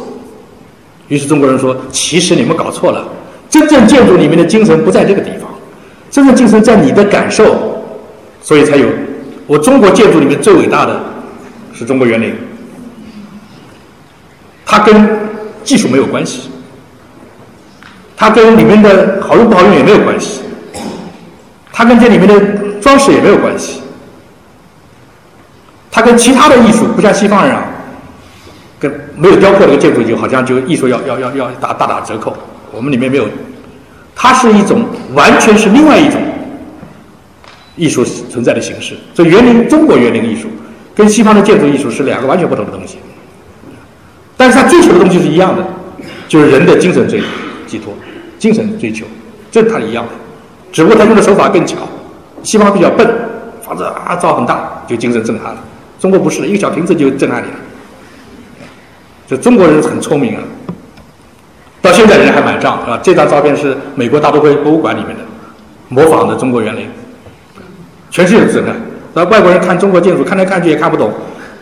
于是中国人说：“其实你们搞错了，真正建筑里面的精神不在这个地方，真正精神在你的感受。”所以才有，我中国建筑里面最伟大的是中国园林，它跟技术没有关系，它跟里面的好用不好用也没有关系，它跟这里面的装饰也没有关系，它跟其他的艺术不像西方人啊，跟没有雕刻这个建筑就好像就艺术要要要要打大打折扣，我们里面没有，它是一种完全是另外一种。艺术存在的形式，所以园林中国园林艺术跟西方的建筑艺术是两个完全不同的东西，但是他追求的东西是一样的，就是人的精神追寄托、精神追求，这是它一样的，只不过他用的手法更巧。西方比较笨，房子啊造很大就精神震撼了，中国不是一个小亭子就震撼你了。这中国人很聪明啊，到现在人还买账啊。这张照片是美国大都会博物馆里面的，模仿的中国园林。全世界震撼，那外国人看中国建筑看来看去也看不懂，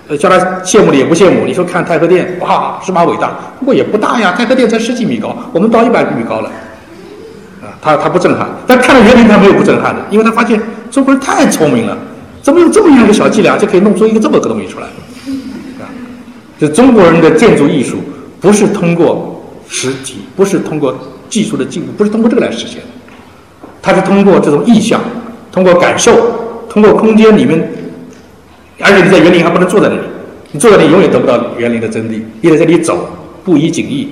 呃，叫他羡慕的也不羡慕。你说看太和殿，哇，是蛮伟大，不过也不大呀，太和殿才十几米高，我们到一百米高了，啊，他他不震撼，但看了园林他没有不震撼的，因为他发现中国人太聪明了，怎么用这么样一个小伎俩就可以弄出一个这么个东西出来？啊，就中国人的建筑艺术不是通过实体，不是通过技术的进步，不是通过这个来实现的，它是通过这种意象，通过感受。通过空间里面，而且你在园林还不能坐在那里，你坐在那里永远得不到园林的真谛。你在这里走，不宜景异，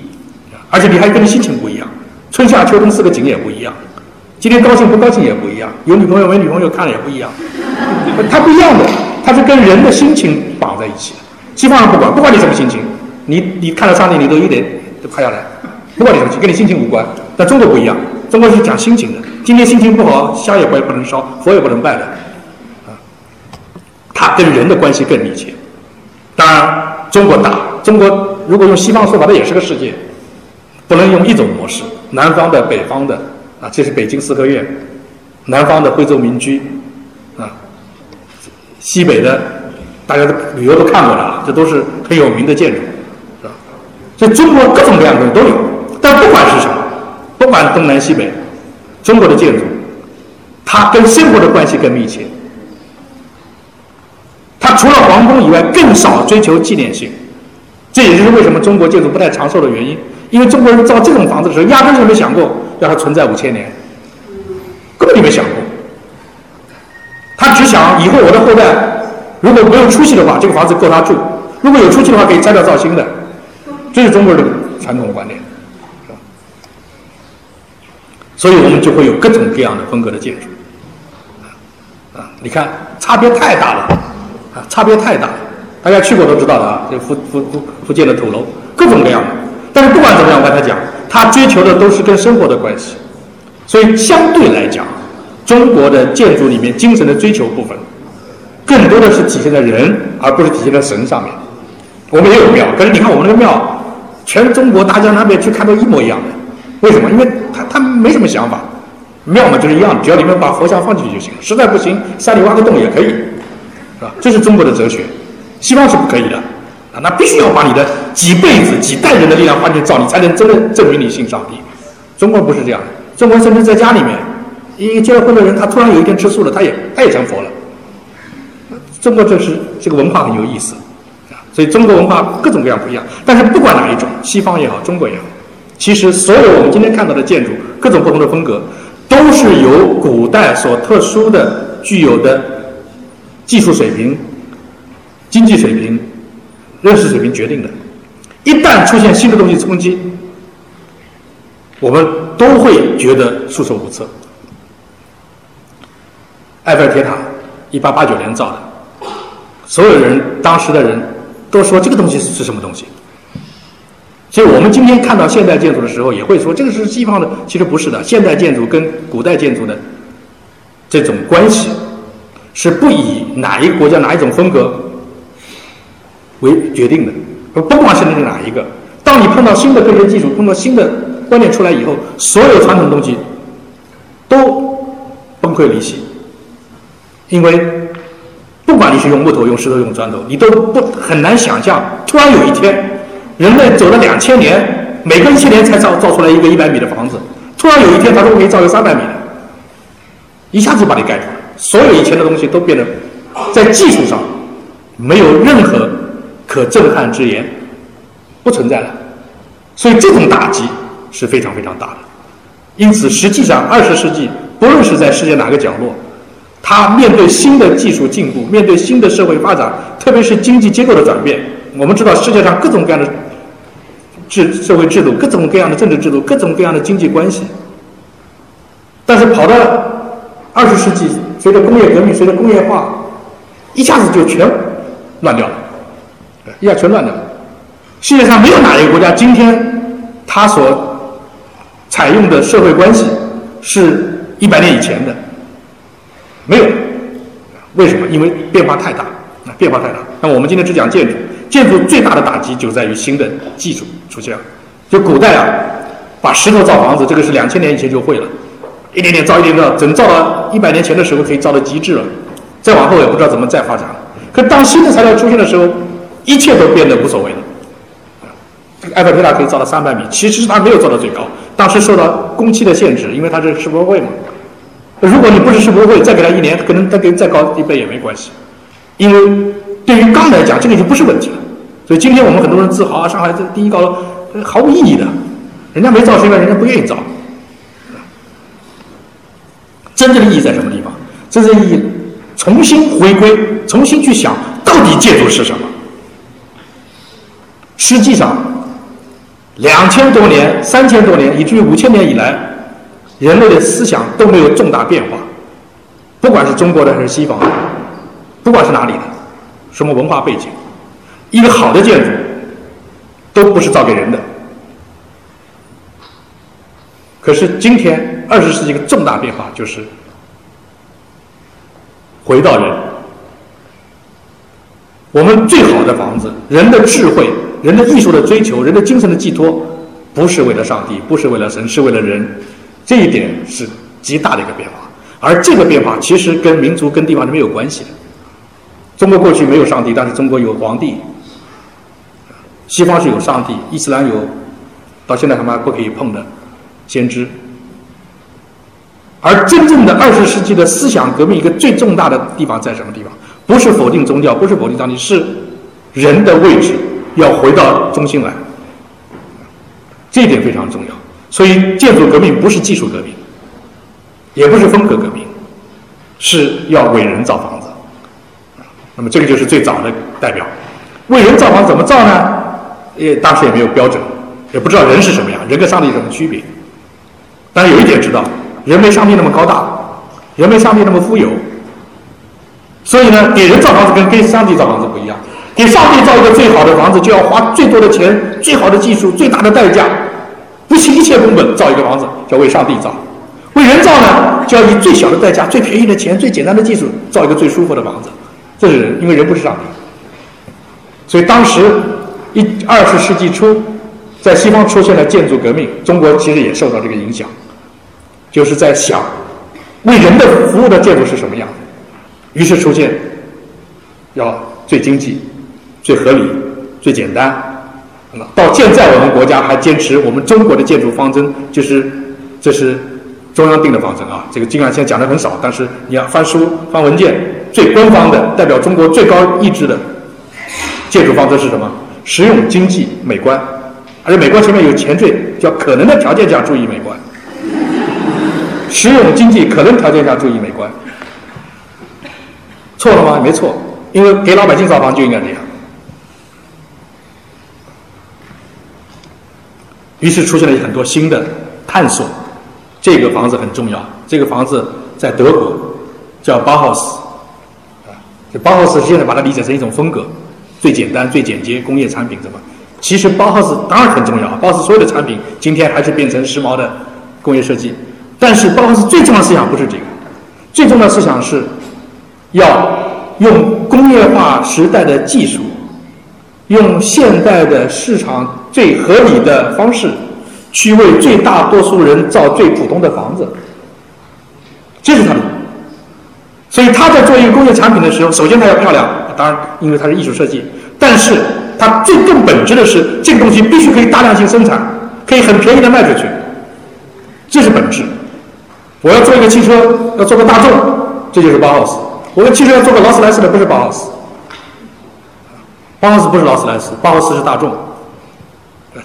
而且你还跟你心情不一样。春夏秋冬四个景也不一样，今天高兴不高兴也不一样，有女朋友没女朋友看了也不一样。它不一样的，它是跟人的心情绑在一起的。西方人不管，不管你什么心情，你你看到上帝，你都一点都趴下来，不管你什么情，跟你心情无关。但中国不一样，中国是讲心情的。今天心情不好，香也不不能烧，佛也不能拜的。它跟人的关系更密切。当然，中国大，中国如果用西方说法，它也是个世界，不能用一种模式。南方的、北方的，啊，这是北京四合院；南方的徽州民居，啊，西北的，大家都旅游都看过了啊，这都是很有名的建筑，是吧？所以中国各种各样的东西都有。但不管是什么，不管东南西北，中国的建筑，它跟生活的关系更密切。除了皇宫以外，更少追求纪念性，这也就是为什么中国建筑不太长寿的原因。因为中国人造这种房子的时候，压根就没想过让它存在五千年，根本就没想过。他只想以后我的后代如果没有出息的话，这个房子够他住；如果有出息的话，可以拆掉造新的。这是中国人的传统观念，所以我们就会有各种各样的风格的建筑。啊，你看差别太大了。啊，差别太大，大家去过都知道的啊，这福福福福建的土楼，各种各样的。但是不管怎么样，我跟他讲，他追求的都是跟生活的关系。所以相对来讲，中国的建筑里面精神的追求部分，更多的是体现在人，而不是体现在神上面。我们也有庙，可是你看我们那个庙，全中国大江南北去看都一模一样的。为什么？因为他他没什么想法，庙嘛就是一样，只要你们把佛像放进去就行了。实在不行，山里挖个洞也可以，这是中国的哲学，西方是不可以的啊！那必须要把你的几辈子、几代人的力量换成造，你才能真的证明你信上帝。中国不是这样，中国甚至在家里面，一个结了婚的人，他突然有一天吃素了，他也他也成佛了。中国这是这个文化很有意思啊。所以中国文化各种各样不一样，但是不管哪一种，西方也好，中国也好，其实所有我们今天看到的建筑，各种不同的风格，都是由古代所特殊的、具有的技术水平、经济水平、认识水平决定的。一旦出现新的东西冲击，我们都会觉得束手无策。埃菲尔铁塔，一八八九年造的，所有人当时的人。都说这个东西是什么东西？所以我们今天看到现代建筑的时候，也会说这个是西方的，其实不是的。现代建筑跟古代建筑的这种关系，是不以哪一个国家哪一种风格为决定的，不光是哪一个。当你碰到新的科学技术，碰到新的观念出来以后，所有传统东西都崩溃离析，因为。不管你是用木头、用石头、用砖头，你都不很难想象，突然有一天，人类走了两千年，每隔一千年才造造出来一个一百米的房子，突然有一天，他说可以造一个三百米的，一下子把你盖住，所有以前的东西都变得在技术上没有任何可震撼之言，不存在了，所以这种打击是非常非常大的。因此，实际上二十世纪，不论是在世界哪个角落。他面对新的技术进步，面对新的社会发展，特别是经济结构的转变。我们知道世界上各种各样的制社会制度，各种各样的政治制度，各种各样的经济关系。但是跑到二十世纪，随着工业革命，随着工业化，一下子就全乱掉了，一下全乱掉了。世界上没有哪一个国家今天他所采用的社会关系是一百年以前的。没有，为什么？因为变化太大，啊，变化太大。那我们今天只讲建筑，建筑最大的打击就在于新的技术出现了。就古代啊，把石头造房子，这个是两千年以前就会了，一点点造，一点点造，整造到一百年前的时候可以造到极致了。再往后也不知道怎么再发展了。可当新的材料出现的时候，一切都变得无所谓了。这个埃菲尔铁塔可以造到三百米，其实它没有造到最高，当时受到工期的限制，因为它是世博会嘛。如果你不是世博会，再给他一年，可能再给再高一倍也没关系，因为对于钢来讲，这个已经不是问题了。所以今天我们很多人自豪啊，上海这第一高楼，毫无意义的，人家没造是因为人家不愿意造。真正的意义在什么地方？真正意义，重新回归，重新去想到底建筑是什么。实际上，两千多年、三千多年，以至于五千年以来。人类的思想都没有重大变化，不管是中国的还是西方的，不管是哪里的，什么文化背景，一个好的建筑都不是造给人的。可是今天二十世纪一个重大变化就是回到人，我们最好的房子，人的智慧，人的艺术的追求，人的精神的寄托，不是为了上帝，不是为了神，是为了人。这一点是极大的一个变化，而这个变化其实跟民族、跟地方是没有关系的。中国过去没有上帝，但是中国有皇帝；西方是有上帝，伊斯兰有到现在他妈不可以碰的先知。而真正的二十世纪的思想革命，一个最重大的地方在什么地方？不是否定宗教，不是否定上帝，是人的位置要回到中心来。这一点非常重要。所以，建筑革命不是技术革命，也不是风格革命，是要为人造房子。那么，这个就是最早的代表。为人造房怎么造呢？也当时也没有标准，也不知道人是什么样，人跟上帝有什么区别。但是有一点知道，人没上帝那么高大，人没上帝那么富有。所以呢，给人造房子跟给上帝造房子不一样。给上帝造一个最好的房子，就要花最多的钱、最好的技术、最大的代价，不惜一切工本造一个房子，叫为上帝造；为人造呢，就要以最小的代价、最便宜的钱、最简单的技术造一个最舒服的房子。这是人，因为人不是上帝。所以当时一二十世纪初，在西方出现了建筑革命，中国其实也受到这个影响，就是在想为人的服务的建筑是什么样，于是出现要最经济。最合理、最简单。那到现在，我们国家还坚持我们中国的建筑方针，就是这是中央定的方针啊。这个尽管现在讲的很少，但是你要翻书、翻文件，最官方的、代表中国最高意志的建筑方针是什么？实用、经济、美观。而且美观前面有前缀，叫可能的条件下注意美观。实用、经济、可能条件下注意美观。错了吗？没错，因为给老百姓造房就应该这样。于是出现了很多新的探索，这个房子很重要。这个房子在德国叫 Bauhaus，啊，这 Bauhaus 现在把它理解成一种风格，最简单、最简洁工业产品，怎么？其实 Bauhaus 当然很重要，Bauhaus 所有的产品今天还是变成时髦的工业设计。但是 Bauhaus 最重要的思想不是这个，最重要的思想是要用工业化时代的技术。用现代的市场最合理的方式，去为最大多数人造最普通的房子，这是他的。所以他在做一个工业产品的时候，首先它要漂亮，当然因为它是艺术设计，但是它最更本质的是，这个东西必须可以大量性生产，可以很便宜的卖出去，这是本质。我要做一个汽车，要做个大众，这就是包豪斯；我的汽车要做个劳斯莱斯的，不是包豪斯。包豪斯不是劳斯莱斯，包豪斯是大众，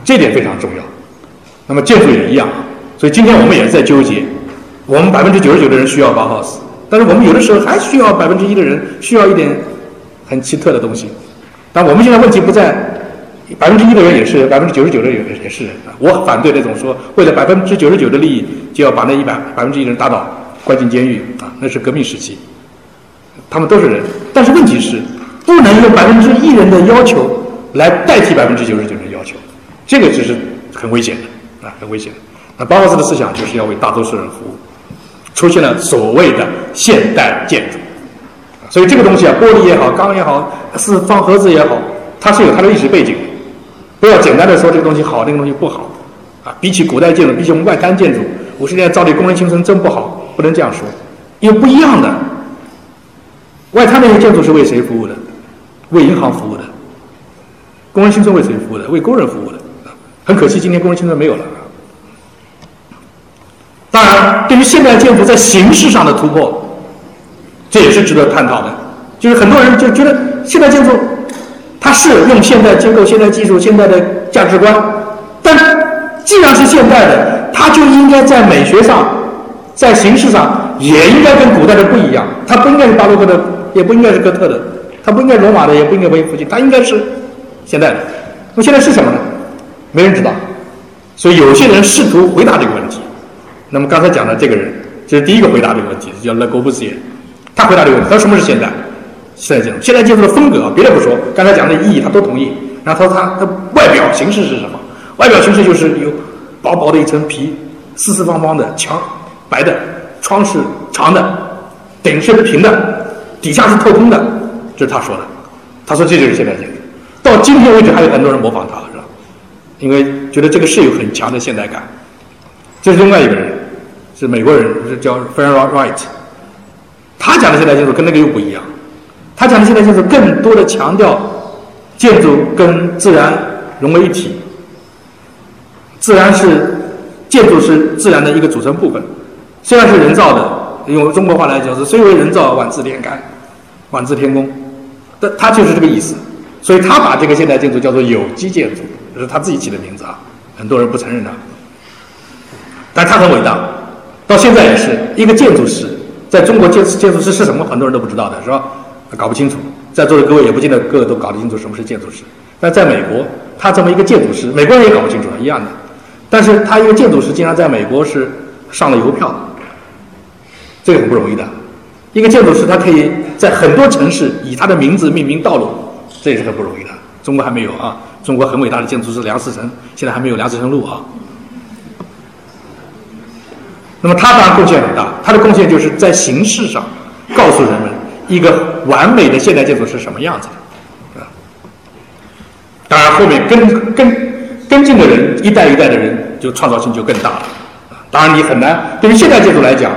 这点非常重要。那么建筑也一样，所以今天我们也在纠结。我们百分之九十九的人需要包豪斯，但是我们有的时候还需要百分之一的人需要一点很奇特的东西。但我们现在问题不在百分之一的人也是，百分之九十九的人也是人啊。我反对那种说为了百分之九十九的利益就要把那一百百分之一的人打倒、关进监狱啊，那是革命时期。他们都是人，但是问题是。不能用百分之一人的要求来代替百分之九十九人的要求，这个就是很危险的啊，很危险。那包豪斯的思想就是要为大多数人服务，出现了所谓的现代建筑。所以这个东西啊，玻璃也好，钢也好，四方盒子也好，它是有它的历史背景。不要简单的说这个东西好，那个东西不好啊。比起古代建筑，比起我们外滩建筑，五十年造的工人青春真不好，不能这样说，因为不一样的。外滩那些建筑是为谁服务的？为银行服务的，工人青春为谁服务的？为工人服务的。很可惜，今天工人青春没有了。当然，对于现代建筑在形式上的突破，这也是值得探讨的。就是很多人就觉得现代建筑，它是用现代结构、现代技术、现代的价值观，但既然是现代的，它就应该在美学上、在形式上也应该跟古代的不一样。它不应该是巴洛克的，也不应该是哥特的。它不应该罗马的，也不应该文艺复兴，它应该是现代的。那现在是什么呢？没人知道。所以有些人试图回答这个问题。那么刚才讲的这个人，这是第一个回答这个问题，叫勒戈布斯耶。他回答这个问题，他说什么是现代？现代建筑，现代建筑的风格，别的不说，刚才讲的意义他都同意。然后他说他的外表形式是什么？外表形式就是有薄薄的一层皮，四四方方的墙，白的，窗是长的，顶是平的，底下是透空的。这是他说的，他说这就是现代建筑。到今天为止，还有很多人模仿他，是吧？因为觉得这个是有很强的现代感。这是另外一个人，是美国人，是叫 Frank Wright。他讲的现代建筑跟那个又不一样。他讲的现代建筑更多的强调建筑跟自然融为一体，自然是建筑是自然的一个组成部分，虽然是人造的，用中国话来讲是虽为人造，万自天干，万自天工。但他就是这个意思，所以他把这个现代建筑叫做有机建筑，这是他自己起的名字啊。很多人不承认他，但他很伟大，到现在也是一个建筑师。在中国建建筑师是什么，很多人都不知道的，是吧？搞不清楚，在座的各位也不见得个个都搞得清楚什么是建筑师。但在美国，他这么一个建筑师，美国人也搞不清楚一样的。但是他一个建筑师，竟然在美国是上了邮票，这个很不容易的。一个建筑师，他可以在很多城市以他的名字命名道路，这也是很不容易的。中国还没有啊，中国很伟大的建筑师梁思成，现在还没有梁思成路啊。那么他当然贡献很大，他的贡献就是在形式上告诉人们一个完美的现代建筑是什么样子的，啊。当然后面跟跟跟进的人一代一代的人就创造性就更大了，啊。当然你很难对于现代建筑来讲，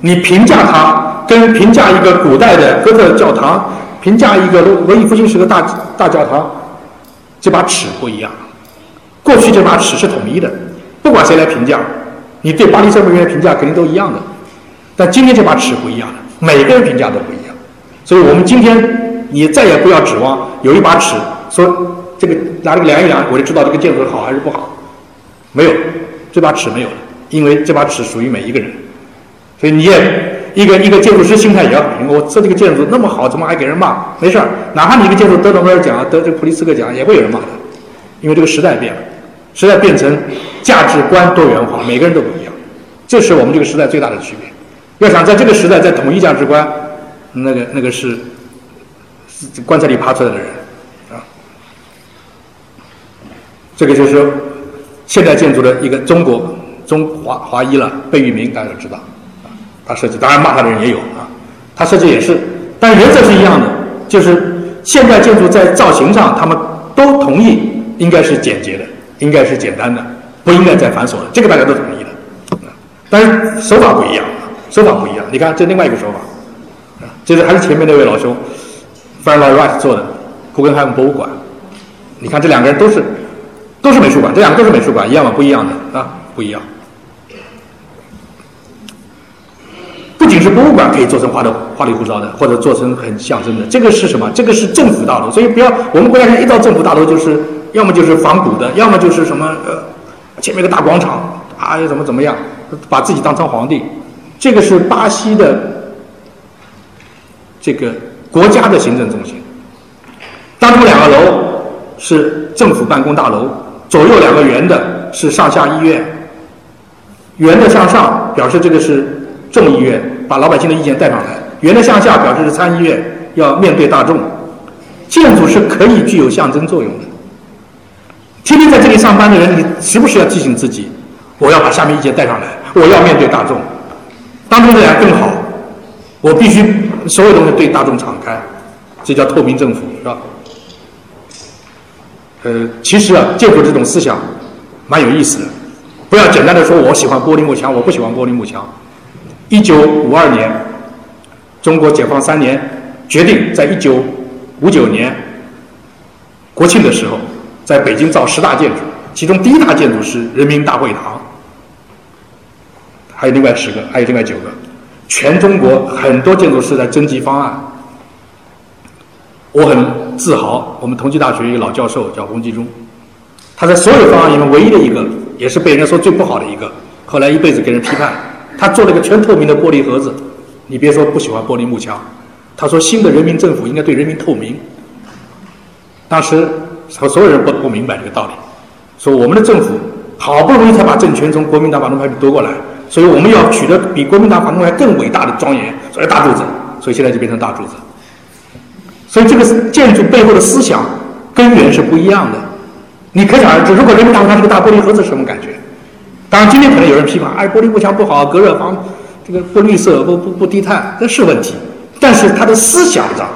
你评价它跟评价一个古代的哥特教堂，评价一个文艺复兴时的大大教堂，这把尺不一样。过去这把尺是统一的，不管谁来评价。你对巴黎圣母院的评价肯定都一样的，但今天这把尺不一样了，每个人评价都不一样，所以我们今天你再也不要指望有一把尺说这个拿这个量一量我就知道这个建筑好还是不好，没有，这把尺没有了，因为这把尺属于每一个人，所以你也一个一个建筑师心态也要平，我设这个建筑那么好，怎么还给人骂？没事儿，哪怕你一个建筑得诺贝尔奖、得这个普利兹克奖，也会有人骂的，因为这个时代变了。时代变成价值观多元化，每个人都不一样，这是我们这个时代最大的区别。要想在这个时代再统一价值观，那个那个是棺材里爬出来的人啊。这个就是现代建筑的一个中国中华华裔了，贝聿铭大家都知道，他设计，当然骂他的人也有啊，他设计也是，但原则是一样的，就是现代建筑在造型上他们都同意应该是简洁的。应该是简单的，不应该再繁琐了。这个大家都同意的，但是手法不一样，手法不一样。你看这另外一个手法，就，是还是前面那位老兄 f r a n l o y Wright 做的古根海姆博物馆。你看这两个人都是都是美术馆，这两个都是美术馆，一样吗？不一样的啊，不一样。不仅是博物馆可以做成花的花里胡哨的，或者做成很象征的，这个是什么？这个是政府大楼，所以不要我们国家人一到政府大楼就是。要么就是仿古的，要么就是什么呃，前面个大广场啊，又怎么怎么样，把自己当成皇帝。这个是巴西的这个国家的行政中心，当中两个楼是政府办公大楼，左右两个圆的是上下医院，圆的向上表示这个是众议院，把老百姓的意见带上来；圆的向下表示是参议院，要面对大众。建筑是可以具有象征作用的。天天在这里上班的人，你时不时要提醒自己，我要把下面意见带上来，我要面对大众。当中这样更好，我必须所有东西对大众敞开，这叫透明政府，是吧？呃，其实啊，建筑这种思想蛮有意思的，不要简单的说我喜欢玻璃幕墙，我不喜欢玻璃幕墙。一九五二年，中国解放三年，决定在一九五九年国庆的时候。在北京造十大建筑，其中第一大建筑是人民大会堂，还有另外十个，还有另外九个，全中国很多建筑师在征集方案。我很自豪，我们同济大学一个老教授叫洪继中，他在所有方案里面唯一的一个，也是被人家说最不好的一个，后来一辈子给人批判。他做了一个全透明的玻璃盒子，你别说不喜欢玻璃幕墙，他说新的人民政府应该对人民透明。当时。和所有人不不明白这个道理，说我们的政府好不容易才把政权从国民党反动派夺过来，所以我们要取得比国民党反动派更伟大的庄严，所以大柱子，所以现在就变成大柱子。所以这个建筑背后的思想根源是不一样的。你可想而知，如果人民大会堂是个大玻璃盒子，什么感觉？当然，今天可能有人批判，哎，玻璃幕墙不好，隔热房这个不绿色，不不不低碳，这是问题。但是它的思想上，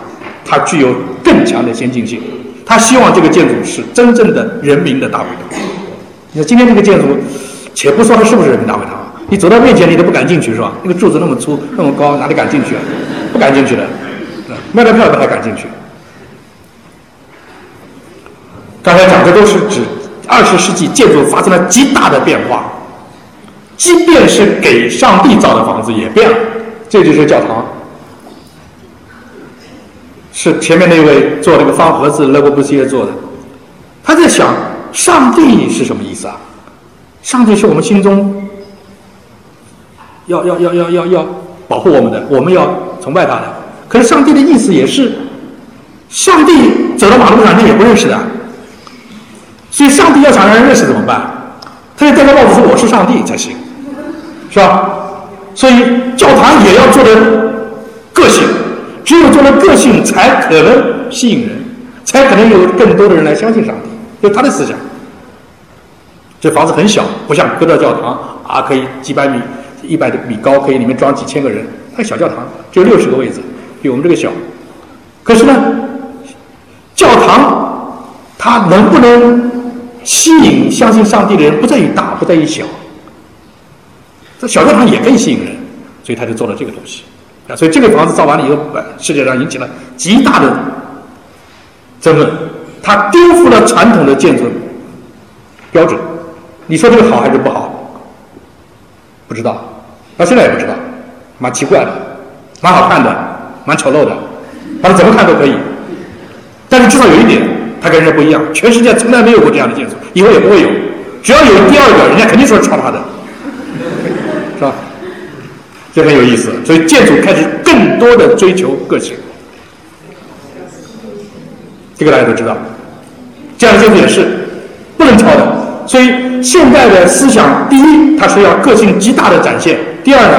它具有更强的先进性。他希望这个建筑是真正的人民的大会堂。你看今天这个建筑，且不说它是不是人民大会堂，你走到面前你都不敢进去是吧？那个柱子那么粗那么高，哪里敢进去啊？不敢进去的，卖了票都还敢进去。刚才讲的都是指二十世纪建筑发生了极大的变化，即便是给上帝造的房子也变了，这就是教堂。是前面那位做那个方盒子勒布西耶做的，他在想上帝是什么意思啊？上帝是我们心中要要要要要要保护我们的，我们要崇拜他的。可是上帝的意思也是，上帝走到马路上人也不认识的，所以上帝要想让人认识怎么办？他就戴个帽子说我是上帝才行，是吧？所以教堂也要做的个性。只有做了个性，才可能吸引人。才可能有更多的人来相信上帝，就他的思想。这房子很小，不像哥特教堂啊，可以几百米、一百米高，可以里面装几千个人。它小教堂只有六十个位置，比我们这个小。可是呢，教堂它能不能吸引相信上帝的人，不在于大，不在于小。这小教堂也更吸引人，所以他就做了这个东西。啊，所以这个房子造完了以后，世界上引起了极大的争论。它颠覆了传统的建筑标准。你说这个好还是不好？不知道，到现在也不知道。蛮奇怪的，蛮好看的，蛮丑陋的，反正怎么看都可以。但是至少有一点，它跟人家不一样，全世界从来没有过这样的建筑，以后也不会有。只要有第二个，人家肯定说是抄他的，是吧？这很有意思。所以建筑开始更多的追求个性，这个大家都知道。这样的建筑也是不能抄的。所以现在的思想，第一，它是要个性极大的展现；第二呢？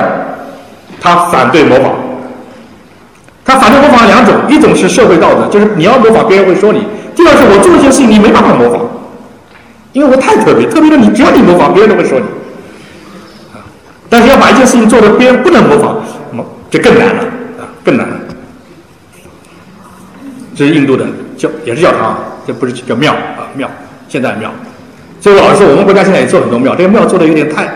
他反对模仿，他反对模仿两种，一种是社会道德，就是你要模仿别人会说你；第二是我做一件事情你没办法模仿，因为我太特别，特别的你只要你模仿别人都会说你，啊，但是要把一件事情做的别人不能模仿，么就更难了啊，更难了。这是印度的教，也是教堂，这不是叫庙啊庙，现在的庙。所以我老师说，我们国家现在也做很多庙，这个庙做的有点太，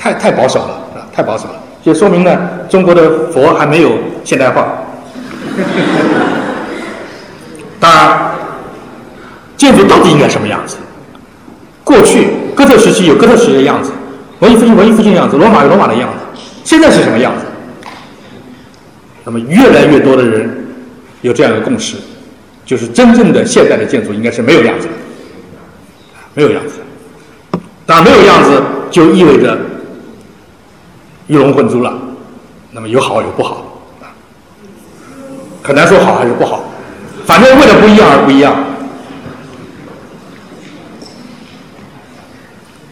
太太保守了啊，太保守了。就说明呢，中国的佛还没有现代化。当然，建筑到底应该什么样子？过去哥特时期有哥特时期的样子，文艺复兴文艺复兴的样子，罗马有罗马的样子。现在是什么样子？那么越来越多的人有这样的共识，就是真正的现代的建筑应该是没有样子的，没有样子。当然，没有样子就意味着。鱼龙混珠了，那么有好有不好啊，很难说好还是不好，反正为了不一样而不一样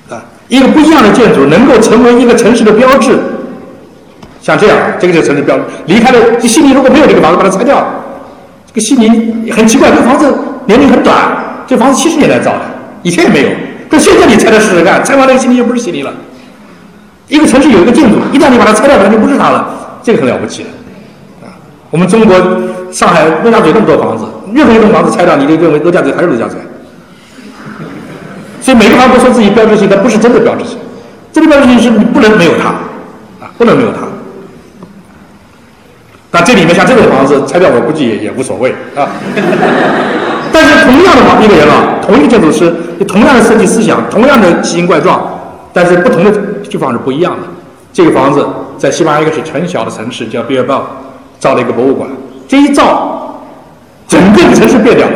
啊。一个不一样的建筑能够成为一个城市的标志，像这样，这个就是城市标志。离开了悉尼，如果没有这个房子，把它拆掉，这个悉尼很奇怪，这个房子年龄很短，这房子七十年代造的，以前也没有。可现在你拆了试试看，拆完那个悉尼就不是悉尼了。一个城市有一个建筑，一旦你把它拆掉，它就不是它了，这个很了不起的，啊！我们中国上海陆家嘴那么多房子，任何一栋房子拆掉，你就认为陆家嘴还是陆家嘴。所以每个房子都说自己标志性，但不是真的标志性，这个标志性是你不能没有它，啊，不能没有它。那这里面像这种房子拆掉，我估计也也无所谓啊。但是同样的房一个人啊，同一个建筑师，同样的设计思想，同样的奇形怪状。但是不同的地方是不一样的。这个房子在西班牙一个是很小的城市，叫比尔鲍，造了一个博物馆。这一造，整个城市变掉了。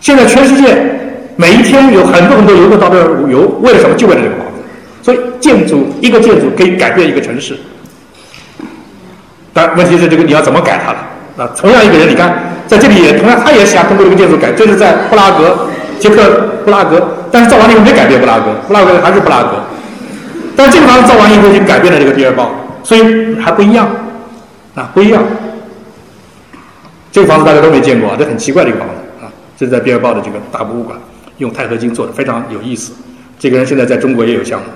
现在全世界每一天有很多很多游客到这儿旅游，为了什么？就为了这个房子。所以建筑一个建筑可以改变一个城市。但问题是这个你要怎么改它了？啊，同样一个人，你看在这里也同样，他也想通过这个建筑改。这是在布拉格，捷克布拉格。但是造完了以后没改变布拉格，布拉格还是布拉格。但这个房子造完以后就改变了这个第二包，所以还不一样，啊不一样。这个房子大家都没见过啊，这很奇怪的一个房子啊。这是在比尔报的这个大博物馆用钛合金做的，非常有意思。这个人现在在中国也有项目。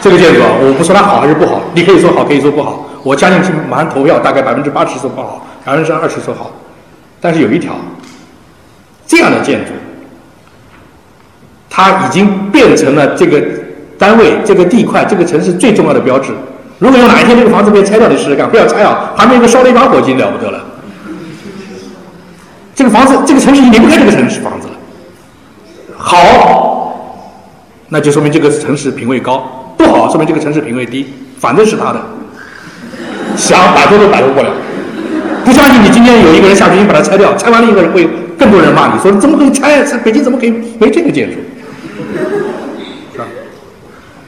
这个建筑啊，我不说它好还是不好，你可以说好，可以说不好。我加进去马上投票，大概百分之八十说不好，百分之二十说好。但是有一条，这样的建筑，它已经变成了这个单位、这个地块、这个城市最重要的标志。如果有哪一天这个房子被拆掉，你试试看，不要拆啊！旁边一个烧了一把火，就了不得了。这个房子、这个城市已经离不开这个城市房子了。好，那就说明这个城市品位高；不好，说明这个城市品位低。反正是他的，想摆脱都摆脱不了。不相信你今天有一个人下决心把它拆掉，拆完了以后会更多人骂你说怎么可以拆？北京怎么可以没这个建筑？是吧？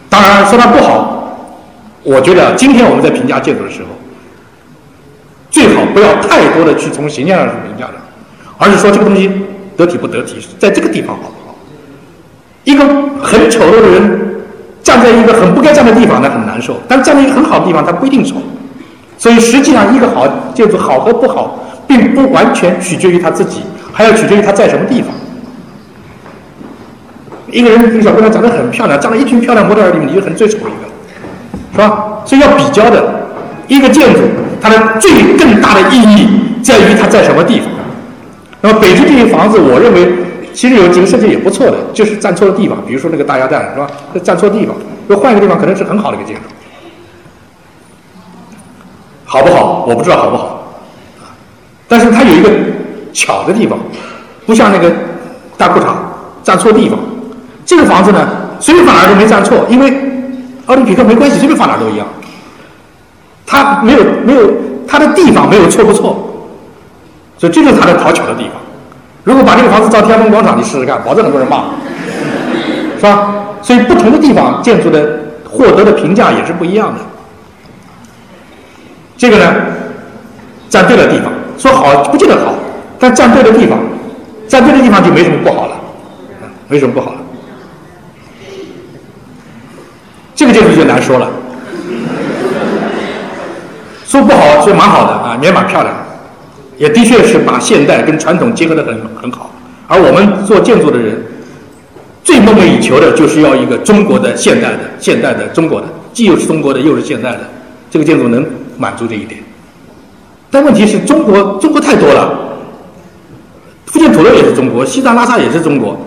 当然说它不好，我觉得今天我们在评价建筑的时候，最好不要太多的去从形象上去评价它，而是说这个东西得体不得体，在这个地方好不好？一个很丑陋的人站在一个很不该站的地方，那很难受；但站在一个很好的地方，他不一定丑。所以实际上一个好建筑好和不好，并不完全取决于他自己，还要取决于他在什么地方。一个人一个小姑娘长得很漂亮，站了一群漂亮模特儿里面，你就很最丑一个，是吧？所以要比较的，一个建筑它的最更大的意义在于它在什么地方。那么北京这些房子，我认为其实有几个设计也不错的，就是站错了地方。比如说那个大鸭蛋，是吧？站错地方，如果换一个地方，可能是很好的一个建筑。好不好？我不知道好不好，但是它有一个巧的地方，不像那个大裤衩站错地方。这个房子呢，随便放哪儿都没站错，因为奥林匹克没关系，随便放哪儿都一样。它没有没有它的地方没有错不错，所以这就是它的讨巧的地方。如果把这个房子造天安门广场，你试试看，保证很多人骂，是吧？所以不同的地方建筑的获得的评价也是不一样的。这个呢，站对了地方，说好不见得好，但站对了地方，站对的地方就没什么不好了，没什么不好。这个建筑就难说了，说不好说蛮好的啊，也蛮漂亮，也的确是把现代跟传统结合的很很好。而我们做建筑的人，最梦寐以求的就是要一个中国的现代的现代的中国的，既又是中国的又是现代的，这个建筑能满足这一点。但问题是中国中国太多了，福建土楼也是中国，西藏拉萨也是中国，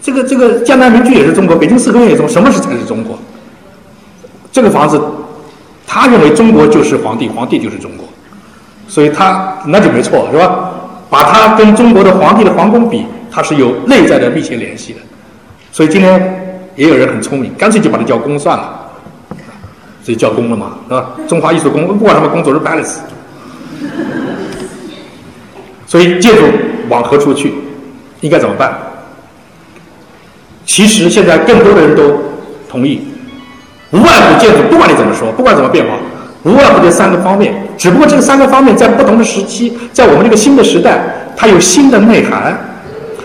这个这个江南民居也是中国，北京四合院也中，什么是才是中国？这个房子，他认为中国就是皇帝，皇帝就是中国，所以他那就没错，是吧？把它跟中国的皇帝的皇宫比，它是有内在的密切联系的。所以今天也有人很聪明，干脆就把它叫宫算了，所以叫宫了嘛，是吧？中华艺术宫，不管什么宫，总是 palace。所以建筑往何处去，应该怎么办？其实现在更多的人都同意。无外乎建筑，不管你怎么说，不管怎么变化，无外乎这三个方面。只不过这三个方面在不同的时期，在我们这个新的时代，它有新的内涵。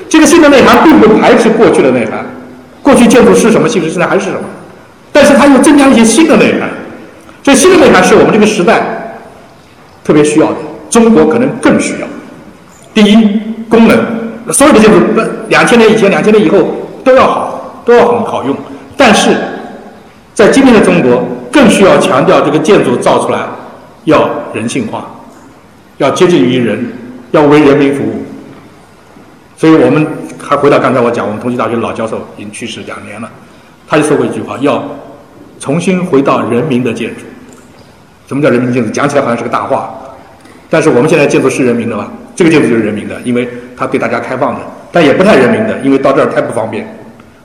这个新的内涵并不排斥过去的内涵，过去建筑是什么性质，现在还是什么，但是它又增加一些新的内涵。这新的内涵是我们这个时代特别需要的，中国可能更需要。第一，功能，所有的建筑，两千年以前、两千年以后都要好，都要很好用，但是。在今天的中国，更需要强调这个建筑造出来要人性化，要接近于人，要为人民服务。所以我们还回到刚才我讲，我们同济大学老教授已经去世两年了，他就说过一句话：要重新回到人民的建筑。什么叫人民建筑？讲起来好像是个大话，但是我们现在建筑是人民的吧？这个建筑就是人民的，因为它对大家开放的，但也不太人民的，因为到这儿太不方便。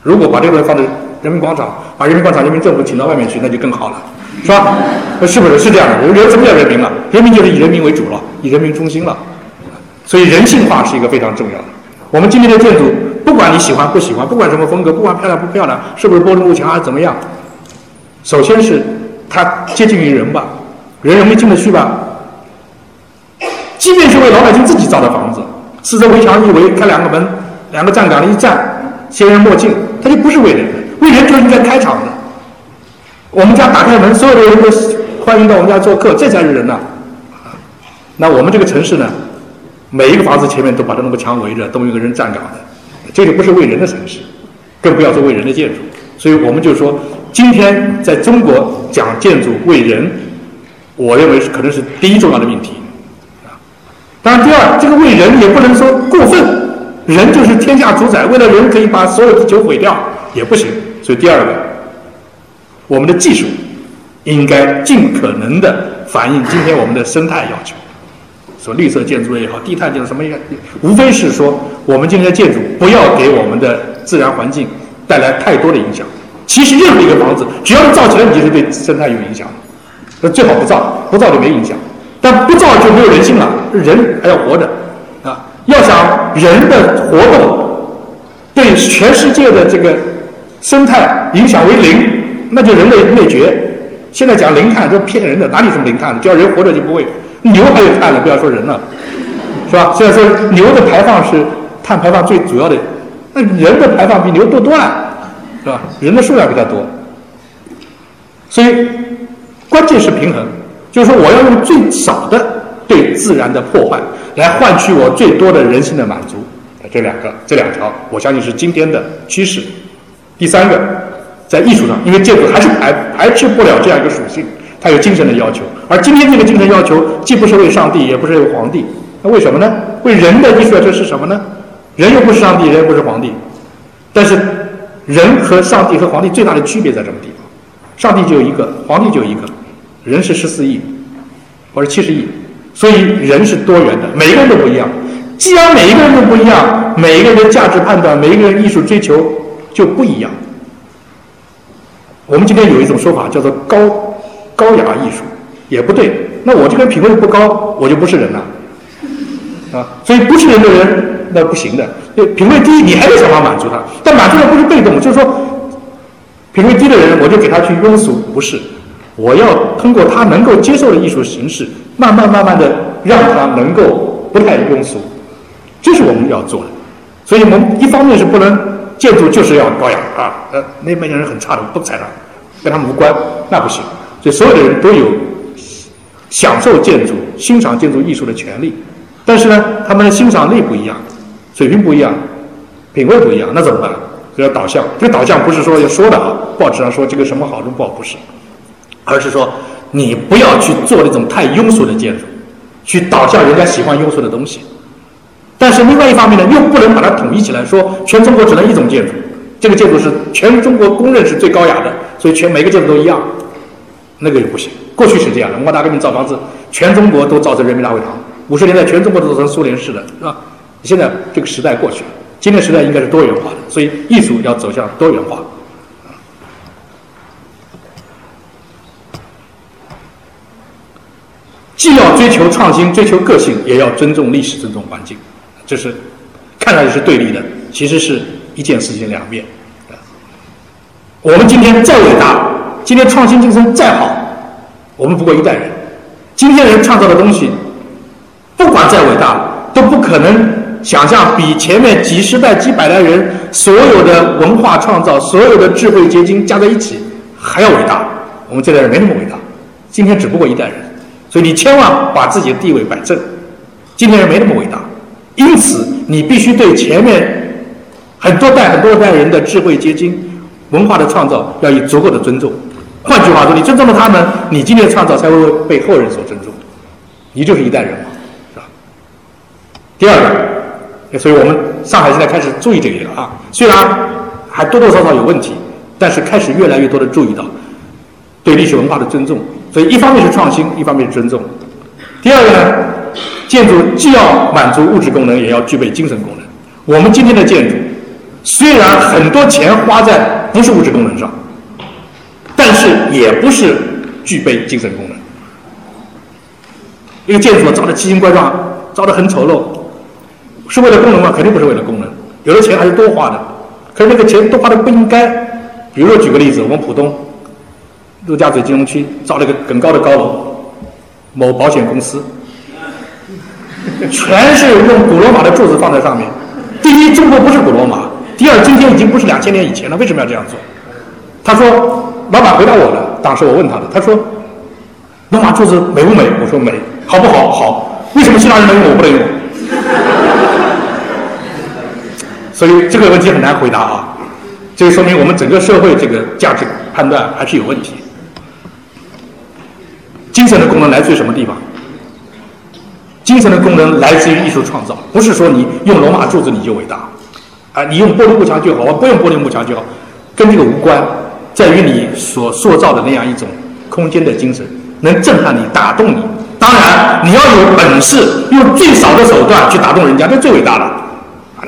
如果把这个东西放在人民广场，把人民广场人民政府请到外面去，那就更好了，是吧？是不是是这样的？我们人什么叫人民了？人民就是以人民为主了，以人民中心了。所以人性化是一个非常重要的。我们今天的建筑，不管你喜欢不喜欢，不管什么风格，不管漂亮不漂亮，是不是玻璃幕墙还是怎么样，首先是它接近于人吧，人容易进得去吧。即便是为老百姓自己造的房子，四周围墙一围，开两个门，两个站岗的一站，先人莫进。它就不是为人为人就应该开场的。我们家打开门，所有的人都欢迎到我们家做客，这才是人呐。那我们这个城市呢，每一个房子前面都把它那么墙围着，都有个人站岗的，这就不是为人的城市，更不要说为人的建筑。所以我们就说，今天在中国讲建筑为人，我认为是可能是第一重要的命题。当然第二，这个为人也不能说过分。人就是天下主宰，为了人可以把所有地球毁掉也不行。所以第二个，我们的技术应该尽可能的反映今天我们的生态要求。说绿色建筑也好，低碳建筑什么也，无非是说我们今天的建筑不要给我们的自然环境带来太多的影响。其实任何一个房子，只要你造起来，你就是对生态有影响。那最好不造，不造就没影响。但不造就没有人性了，人还要活着啊。要想人的活动对全世界的这个生态影响为零，那就人类灭绝。现在讲零碳都骗人的，哪里什么零碳？只要人活着就不会。牛还有碳了，不要说人了，是吧？现在说牛的排放是碳排放最主要的，那人的排放比牛多多了，是吧？人的数量比较多，所以关键是平衡。就是说我要用最少的对自然的破坏，来换取我最多的人性的满足。这两个，这两条，我相信是今天的趋势。第三个，在艺术上，因为建筑还是排排斥不了这样一个属性，它有精神的要求。而今天这个精神要求，既不是为上帝，也不是为皇帝，那为什么呢？为人的艺术要求是什么呢？人又不是上帝，人又不是皇帝，但是人和上帝和皇帝最大的区别在什么地方？上帝就一个，皇帝就一个，人是十四亿或者七十亿，所以人是多元的，每一个人都不一样。既然每一个人都不一样，每一个人的价值判断，每一个人艺术追求就不一样。我们今天有一种说法叫做高高雅艺术，也不对。那我这个人品味不高，我就不是人了啊。所以不是人的人那不行的。品味低，你还得想法满足他，但满足的不是被动，就是说品味低的人，我就给他去庸俗，不是。我要通过他能够接受的艺术形式，慢慢慢慢的让他能够不太庸俗。这是我们要做的，所以我们一方面是不能建筑就是要高雅啊，呃，那边人很差的不采纳，跟他们无关，那不行。所以所有的人都有享受建筑、欣赏建筑艺术的权利，但是呢，他们的欣赏力不一样，水平不一样，品味不一样，那怎么办？就要导向。这个导向不是说要说的啊，报纸上说这个什么好，什么不好，不是，而是说你不要去做那种太庸俗的建筑，去导向人家喜欢庸俗的东西。但是另外一方面呢，又不能把它统一起来，说全中国只能一种建筑，这个建筑是全中国公认是最高雅的，所以全每个建筑都一样，那个也不行。过去是这样的，文化大革命造房子，全中国都造成人民大会堂，五十年代全中国都造成苏联式的，是吧？现在这个时代过去了，今天时代应该是多元化的，所以艺术要走向多元化，既要追求创新、追求个性，也要尊重历史、尊重环境。这是看上去是对立的，其实是一件事情两面。我们今天再伟大，今天创新精神再好，我们不过一代人。今天人创造的东西，不管再伟大，都不可能想象比前面几十代、几百代人所有的文化创造、所有的智慧结晶加在一起还要伟大。我们这代人没那么伟大，今天只不过一代人，所以你千万把自己的地位摆正。今天人没那么伟大。因此，你必须对前面很多代、很多代人的智慧结晶、文化的创造要有足够的尊重。换句话说，你尊重了他们，你今天的创造才会被后人所尊重。你就是一代人嘛，是吧？第二个，所以我们上海现在开始注意这个了啊。虽然还多多少少有问题，但是开始越来越多的注意到对历史文化的尊重。所以，一方面是创新，一方面是尊重。第二个呢？建筑既要满足物质功能，也要具备精神功能。我们今天的建筑虽然很多钱花在不是物质功能上，但是也不是具备精神功能。一个建筑造的奇形怪状，造的很丑陋，是为了功能吗？肯定不是为了功能。有的钱还是多花的，可是那个钱多花的不应该。比如说举个例子，我们浦东陆家嘴金融区造了一个很高的高楼，某保险公司。全是用古罗马的柱子放在上面。第一，中国不是古罗马；第二，今天已经不是两千年以前了。为什么要这样做？他说：“老板回答我了。当时我问他的，他说：‘罗马柱子美不美？’我说：‘美。’好不好？好。为什么其他人能用，我不能用？所以这个问题很难回答啊。这说明我们整个社会这个价值判断还是有问题。精神的功能来自于什么地方？精神的功能来自于艺术创造，不是说你用罗马柱子你就伟大，啊，你用玻璃幕墙就好，我不用玻璃幕墙就好，跟这个无关，在于你所塑造的那样一种空间的精神，能震撼你、打动你。当然，你要有本事，用最少的手段去打动人家，这最伟大了。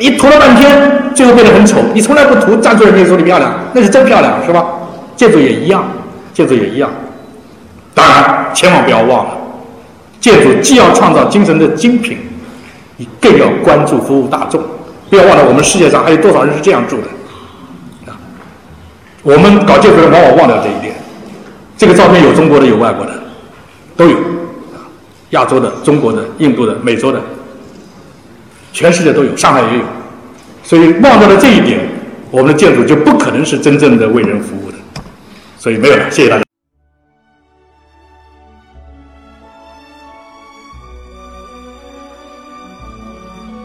你涂了半天，最后变得很丑，你从来不涂，站出来人家说你漂亮，那是真漂亮，是吧？建筑也一样，建筑也一样。当然，千万不要忘了。建筑既要创造精神的精品，你更要关注服务大众。不要忘了，我们世界上还有多少人是这样住的？啊，我们搞建筑的往往忘掉这一点。这个照片有中国的，有外国的，都有。啊，亚洲的、中国的、印度的、美洲的，全世界都有，上海也有。所以忘掉了这一点，我们的建筑就不可能是真正的为人服务的。所以没有了，谢谢大家。